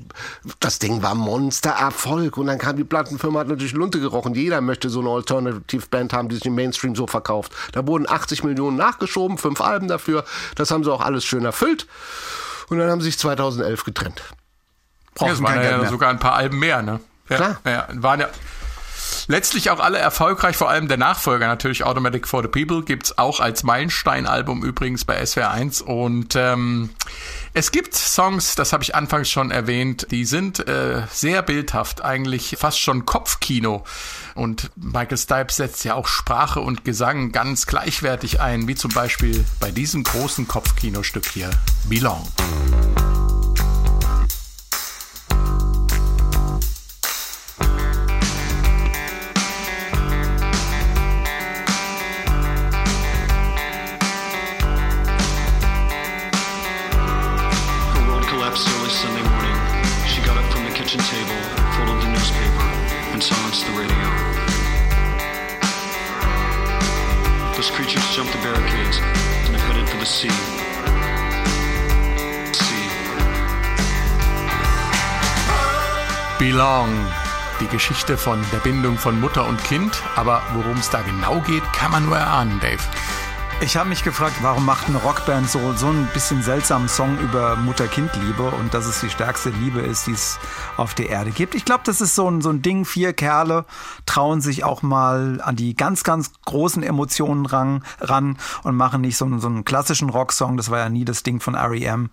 das Ding war Monstererfolg und dann kam die Plattenfirma, hat natürlich Lunte gerochen. Jeder möchte so eine Alternative Band haben, die sich im Mainstream so verkauft. Da wurden 80 Millionen nachgeschoben, fünf Alben dafür. Das haben sie auch alles schön erfüllt. Und dann haben sie sich 2011 getrennt. Ja, es Brauchen waren kein Geld ja mehr. sogar ein paar Alben mehr, ne? Ja, Klar. Ja, waren ja letztlich auch alle erfolgreich, vor allem der Nachfolger natürlich Automatic for the People gibt's auch als Meilenstein-Album übrigens bei SWR1 und ähm, es gibt Songs, das habe ich anfangs schon erwähnt, die sind äh, sehr bildhaft, eigentlich fast schon Kopfkino und Michael Stipe setzt ja auch Sprache und Gesang ganz gleichwertig ein, wie zum Beispiel bei diesem großen Kopfkinostück hier, Belong. Belong. Die Geschichte von der Bindung von Mutter und Kind. Aber worum es da genau geht, kann man nur erahnen, Dave. Ich habe mich gefragt, warum macht eine Rockband so, so ein bisschen seltsamen Song über Mutter-Kind-Liebe und dass es die stärkste Liebe ist, die es auf der Erde gibt. Ich glaube, das ist so ein, so ein Ding, vier Kerle trauen sich auch mal an die ganz, ganz großen Emotionen ran, ran und machen nicht so, so einen klassischen Rocksong, das war ja nie das Ding von R.E.M.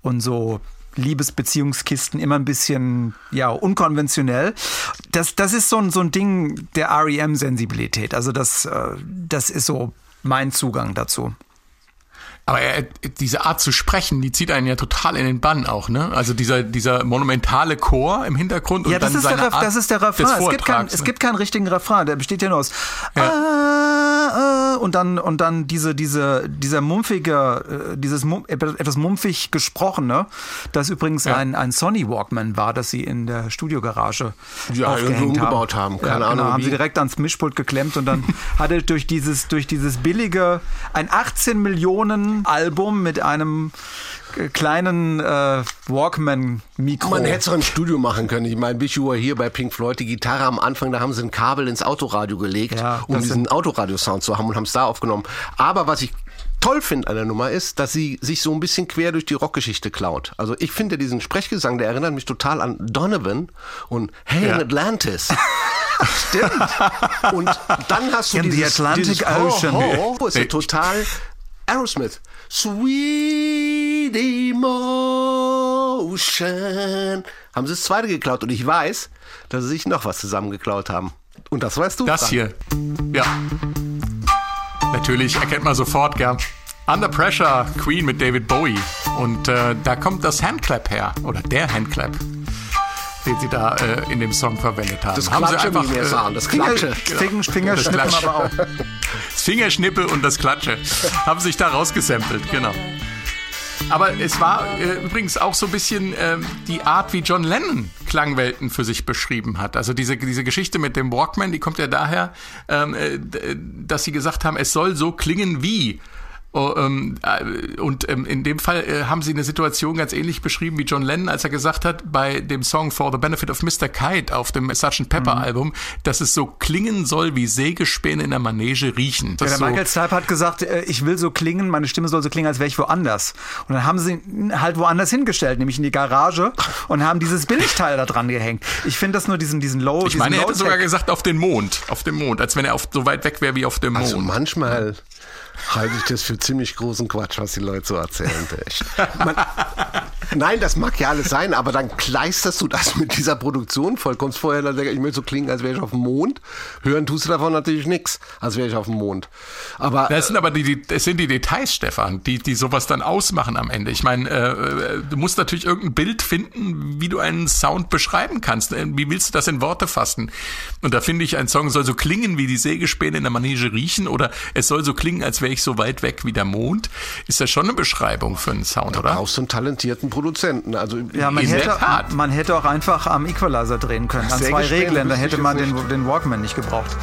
und so Liebesbeziehungskisten immer ein bisschen ja unkonventionell. Das, das ist so ein, so ein Ding der REM-Sensibilität. Also das, äh, das ist so mein Zugang dazu. Aber er, diese Art zu sprechen, die zieht einen ja total in den Bann auch, ne? Also dieser, dieser monumentale Chor im Hintergrund und Ja, das dann ist, der seine Ref, Art das ist der des Refrain. Es gibt, kein, Vortrags, es ne? gibt keinen richtigen Refrain. Der besteht ja nur aus Ja. ah, ah, und dann und dann diese diese dieser mumpfige äh, dieses mum, etwas mumpfig gesprochene, das übrigens Ja. ein ein Sony Walkman war, das sie in der Studiogarage Ja, aufgehängt irgendwie umgebaut haben. Ja, Keine genau, Ahnung, haben sie direkt ans Mischpult geklemmt und dann hat er durch dieses durch dieses billige ein 18 Millionen Album mit einem kleinen äh, Walkman Mikro. Man hätte es auch im Studio machen können. Ich meine, Wish You Were Here bei Pink Floyd, die Gitarre am Anfang, da haben sie ein Kabel ins Autoradio gelegt, Ja, um diesen Autoradio-Sound zu haben und haben es da aufgenommen. Aber was ich toll finde an der Nummer ist, dass sie sich so ein bisschen quer durch die Rockgeschichte klaut. Also ich finde diesen Sprechgesang, der erinnert mich total an Donovan und Hey Ja. in Atlantis. Stimmt. Und dann hast du In the dieses, Atlantic dieses Ocean. Ho, ho, ist ja total Aerosmith. Sweet Emotion. Haben sie das zweite geklaut und ich weiß, dass sie sich noch was zusammengeklaut haben. Und das weißt du. Das Frank. hier. Ja. Natürlich erkennt man sofort, gern. Under Pressure, Queen mit David Bowie. Und äh, da kommt das Handclap her. Oder der Handclap, den sie da äh, in dem Song verwendet haben. Das haben sie Klatsche, einfach, wie wir äh, sagen. Das Klatsche. Finger, Fingerschnippen Das Klatschen. aber auch. Das Fingerschnippel und das Klatsche haben sich da rausgesampelt, genau. Aber es war äh, übrigens auch so ein bisschen ähm, die Art, wie John Lennon Klangwelten für sich beschrieben hat. Also diese, diese Geschichte mit dem Walkman, die kommt ja daher, ähm, äh, dass sie gesagt haben, es soll so klingen wie. Oh, ähm, äh, und ähm, in dem Fall äh, haben sie eine Situation ganz ähnlich beschrieben wie John Lennon, als er gesagt hat, bei dem Song For the Benefit of Mr. Kite auf dem Sgt. Pepper Mhm. Album, dass es so klingen soll, wie Sägespäne in der Manege riechen. Ja, der so, Michael Stipe hat gesagt, äh, ich will so klingen, meine Stimme soll so klingen, als wäre ich woanders. Und dann haben sie ihn halt woanders hingestellt, nämlich in die Garage und haben dieses Billigteil da dran gehängt. Ich finde das nur diesen, diesen Low, ich diesen meine, er hätte sogar gesagt auf den Mond, auf dem Mond, als wenn er auf, so weit weg wäre wie auf dem Mond. Also manchmal halte ich das für ziemlich großen Quatsch, was die Leute so erzählen. Man, Nein, das mag ja alles sein, aber dann kleisterst du das mit dieser Produktion voll. Kommst vorher, dann ich möchte so klingen, als wäre ich auf dem Mond. Hören tust du davon natürlich nichts, als wäre ich auf dem Mond. Aber Das sind aber die, die, das sind die Details, Stefan, die, die sowas dann ausmachen am Ende. Ich meine, äh, du musst natürlich irgendein Bild finden, wie du einen Sound beschreiben kannst. Äh, Wie willst du das in Worte fassen? Und da finde ich, ein Song soll so klingen, wie die Sägespäne in der Manege riechen, oder es soll so klingen, als wäre ich so weit weg wie der Mond. Ist das schon eine Beschreibung für einen Sound, oder? brauchst du einen talentierten Produzenten. Also Ja, man hätte, Tat. man hätte auch einfach am Equalizer drehen können, an Sehr zwei gespannt, Reglern, da hätte man den, den Walkman nicht gebraucht.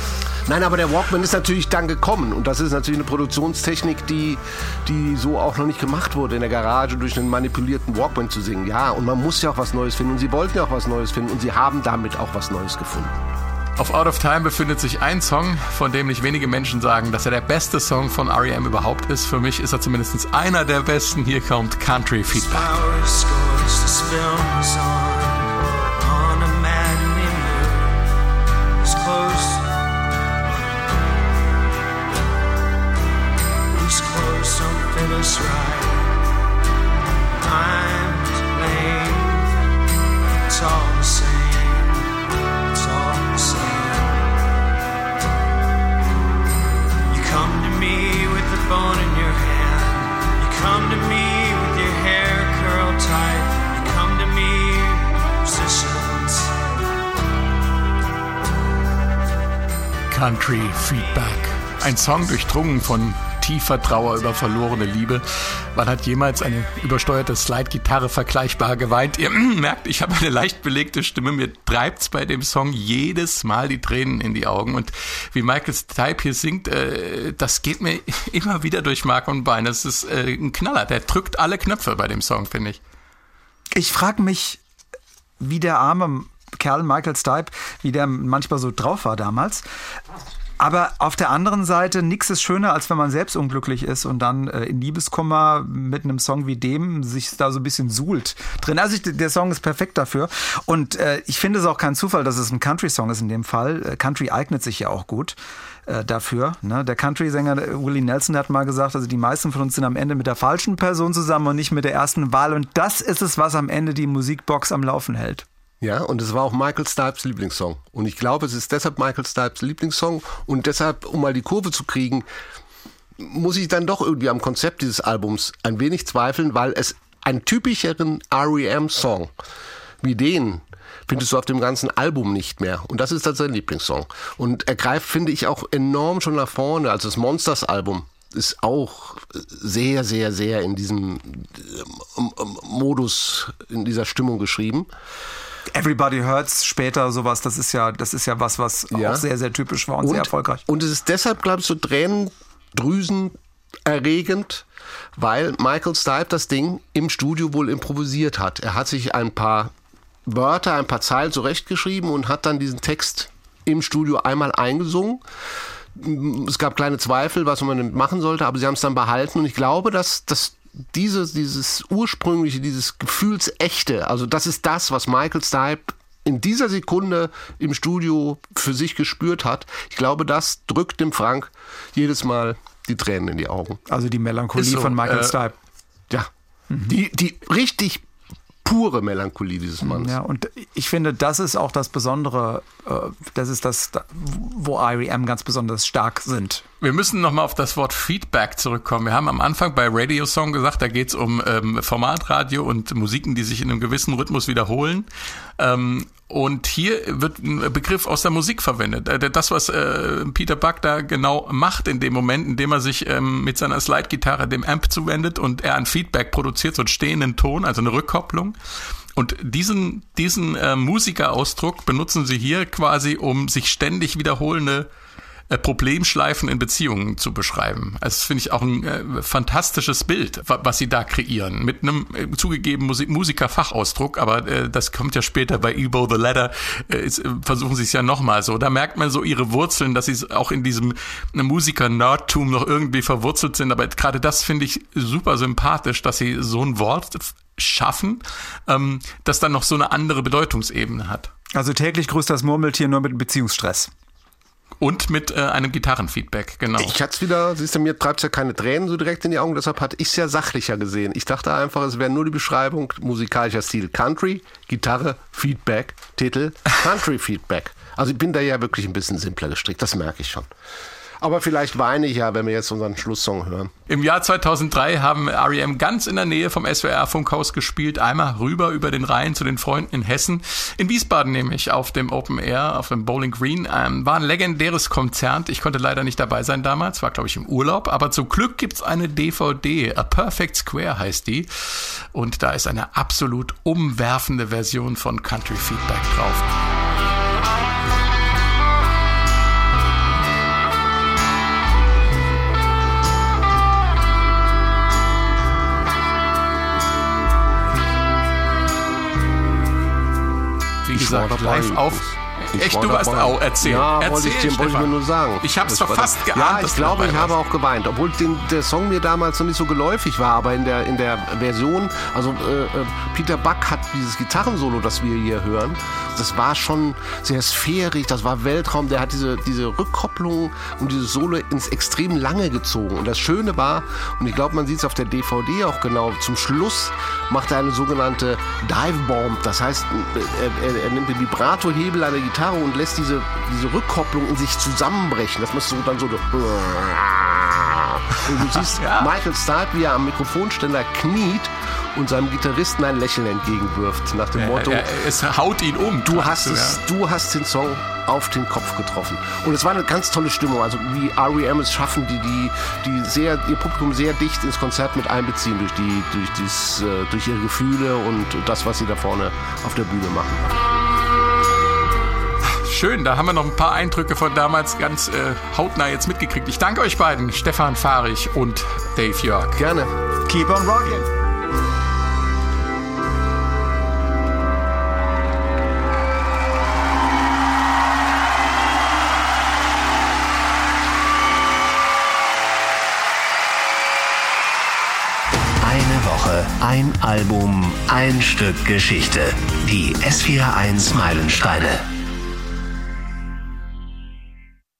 Nein, aber der Walkman ist natürlich dann gekommen und das ist natürlich eine Produktionstechnik, die, die so auch noch nicht gemacht wurde, in der Garage durch einen manipulierten Walkman zu singen. Ja, und man muss ja auch was Neues finden und sie wollten ja auch was Neues finden und sie haben damit auch was Neues gefunden. Auf Out of Time befindet sich ein Song, von dem nicht wenige Menschen sagen, dass er der beste Song von R.E.M. überhaupt ist. Für mich ist er zumindest einer der besten. Hier kommt Country Feedback. Flowers scorched, this bone in your hand. You come to me with your hair curled tight. You come to me positions. Country Feedback. Ein Song durchdrungen von tiefer Trauer über verlorene Liebe. Wann hat jemals eine übersteuerte Slide-Gitarre vergleichbar geweint? Ihr merkt, ich habe eine leicht belegte Stimme. Mir treibt's bei dem Song jedes Mal die Tränen in die Augen. Und wie Michael Stipe hier singt, äh, das geht mir immer wieder durch Mark und Bein. Das ist äh, ein Knaller. Der drückt alle Knöpfe bei dem Song, finde ich. Ich frage mich, wie der arme Kerl Michael Stipe, wie der manchmal so drauf war damals. Aber auf der anderen Seite, nichts ist schöner, als wenn man selbst unglücklich ist und dann äh, in Liebeskummer mit einem Song wie dem sich da so ein bisschen suhlt drin. Also ich, der Song ist perfekt dafür. Und äh, ich finde es auch kein Zufall, dass es ein Country-Song ist in dem Fall. Äh, Country eignet sich ja auch gut äh, dafür. Ne? Der Country-Sänger äh, Willie Nelson hat mal gesagt, also die meisten von uns sind am Ende mit der falschen Person zusammen und nicht mit der ersten Wahl. Und das ist es, was am Ende die Musikbox am Laufen hält. Ja, und es war auch Michael Stipes Lieblingssong. Und ich glaube, es ist deshalb Michael Stipes Lieblingssong. Und deshalb, um mal die Kurve zu kriegen, muss ich dann doch irgendwie am Konzept dieses Albums ein wenig zweifeln, weil es einen typischeren REM-Song wie den findest du auf dem ganzen Album nicht mehr. Und das ist dann sein Lieblingssong. Und er greift, finde ich, auch enorm schon nach vorne. Also das Monsters-Album ist auch sehr, sehr, sehr in diesem ähm, ähm, Modus, in dieser Stimmung geschrieben. Everybody Hurts später sowas, das ist ja, das ist ja was, was Ja. auch sehr, sehr typisch war und, sehr erfolgreich. Und es ist deshalb, glaube ich, so tränendrüsenerregend, weil Michael Stipe das Ding im Studio wohl improvisiert hat. Er hat sich ein paar Wörter, ein paar Zeilen zurechtgeschrieben und hat dann diesen Text im Studio einmal eingesungen. Es gab kleine Zweifel, was man damit machen sollte, aber sie haben es dann behalten und ich glaube, dass, dass dieses, dieses ursprüngliche, dieses Gefühlsechte, also das ist das, was Michael Stipe in dieser Sekunde im Studio für sich gespürt hat. Ich glaube, das drückt dem Frank jedes Mal die Tränen in die Augen. Also die Melancholie so, von Michael äh, Stipe. Ja, die, die richtig pure Melancholie dieses Mannes. Ja, und ich finde, das ist auch das Besondere, äh, das ist das, wo IREM ganz besonders stark sind. Wir müssen nochmal auf das Wort Feedback zurückkommen. Wir haben am Anfang bei Radio Song gesagt, da geht's um ähm, Formatradio und Musiken, die sich in einem gewissen Rhythmus wiederholen. Ähm, und hier wird ein Begriff aus der Musik verwendet. Äh, Das, was äh, Peter Buck da genau macht in dem Moment, indem er sich ähm, mit seiner Slide-Gitarre dem Amp zuwendet und er ein Feedback produziert, so einen stehenden Ton, also eine Rückkopplung. Und diesen, diesen äh, Musikerausdruck benutzen sie hier quasi, um sich ständig wiederholende Problemschleifen in Beziehungen zu beschreiben. Also das finde ich auch ein äh, fantastisches Bild, wa was sie da kreieren. Mit einem äh, zugegeben Musik Musikerfachausdruck, aber äh, das kommt ja später bei Ebo the Ladder, äh, ist, äh, versuchen sie es ja nochmal so. Da merkt man so ihre Wurzeln, dass sie auch in diesem äh, Musiker-Nerdtum noch irgendwie verwurzelt sind. Aber gerade das finde ich super sympathisch, dass sie so ein Wort schaffen, ähm, das dann noch so eine andere Bedeutungsebene hat. Also täglich grüßt das Murmeltier nur mit Beziehungsstress. Und mit äh, einem Gitarrenfeedback, genau. Ich hatte es wieder, siehst du, mir treibt ja keine Tränen so direkt in die Augen, deshalb hatte ich es ja sachlicher gesehen. Ich dachte einfach, es wäre nur die Beschreibung musikalischer Stil. Country, Gitarre, Feedback, Titel, Country Feedback. Also ich bin da ja wirklich ein bisschen simpler gestrickt, das merke ich schon. Aber vielleicht weine ich ja, wenn wir jetzt unseren Schlusssong hören. Im Jahr 2003 haben R.E.M. ganz in der Nähe vom SWR-Funkhaus gespielt, einmal rüber über den Rhein zu den Freunden in Hessen. In Wiesbaden nämlich, auf dem Open Air, auf dem Bowling Green. Ähm, war ein legendäres Konzert. Ich konnte leider nicht dabei sein damals, war glaube ich im Urlaub. Aber zum Glück gibt's eine DVD, A Perfect Square heißt die. Und da ist eine absolut umwerfende Version von Country Feedback drauf. Gesagt, live auf. Ich Echt, du warst auch. Erzähl. Ja, Erzähl, wollte ich, wollte ich mir nur sagen. Ich war fast das- geahnt. Ja, ich glaube, ich habe auch geweint, obwohl den, der Song mir damals noch nicht so geläufig war, aber in der, in der Version, also äh, äh, Peter Buck hat dieses Gitarrensolo, das wir hier hören, das war schon sehr sphärisch, das war Weltraum, der hat diese, diese Rückkopplung und dieses Solo ins extrem lange gezogen. Und das Schöne war, und ich glaube, man sieht es auf der DVD auch genau, zum Schluss macht er eine sogenannte Dive Bomb. Das heißt, er, er, er nimmt den Vibrato-Hebel an der Gitarre und lässt diese, diese Rückkopplung in sich zusammenbrechen. Das muss so dann so. Und du siehst Michael Stipe, wie er am Mikrofonständer kniet und seinem Gitarristen ein Lächeln entgegenwirft. Nach dem Motto. Er, er, es haut ihn um. Du hast, du, es, du hast den Song auf den Kopf getroffen. Und es war eine ganz tolle Stimmung. Also wie R.E.M. es schaffen, die, die, die sehr, ihr Publikum sehr dicht ins Konzert mit einbeziehen durch, die, durch, dies, äh, durch ihre Gefühle und das, was sie da vorne auf der Bühne machen. Schön, da haben wir noch ein paar Eindrücke von damals ganz äh, hautnah jetzt mitgekriegt. Ich danke euch beiden, Stefan Fahrich und Dave Jörg. Gerne. Keep on rocking. Eine Woche, ein Album, ein Stück Geschichte. Die S41 Meilensteine.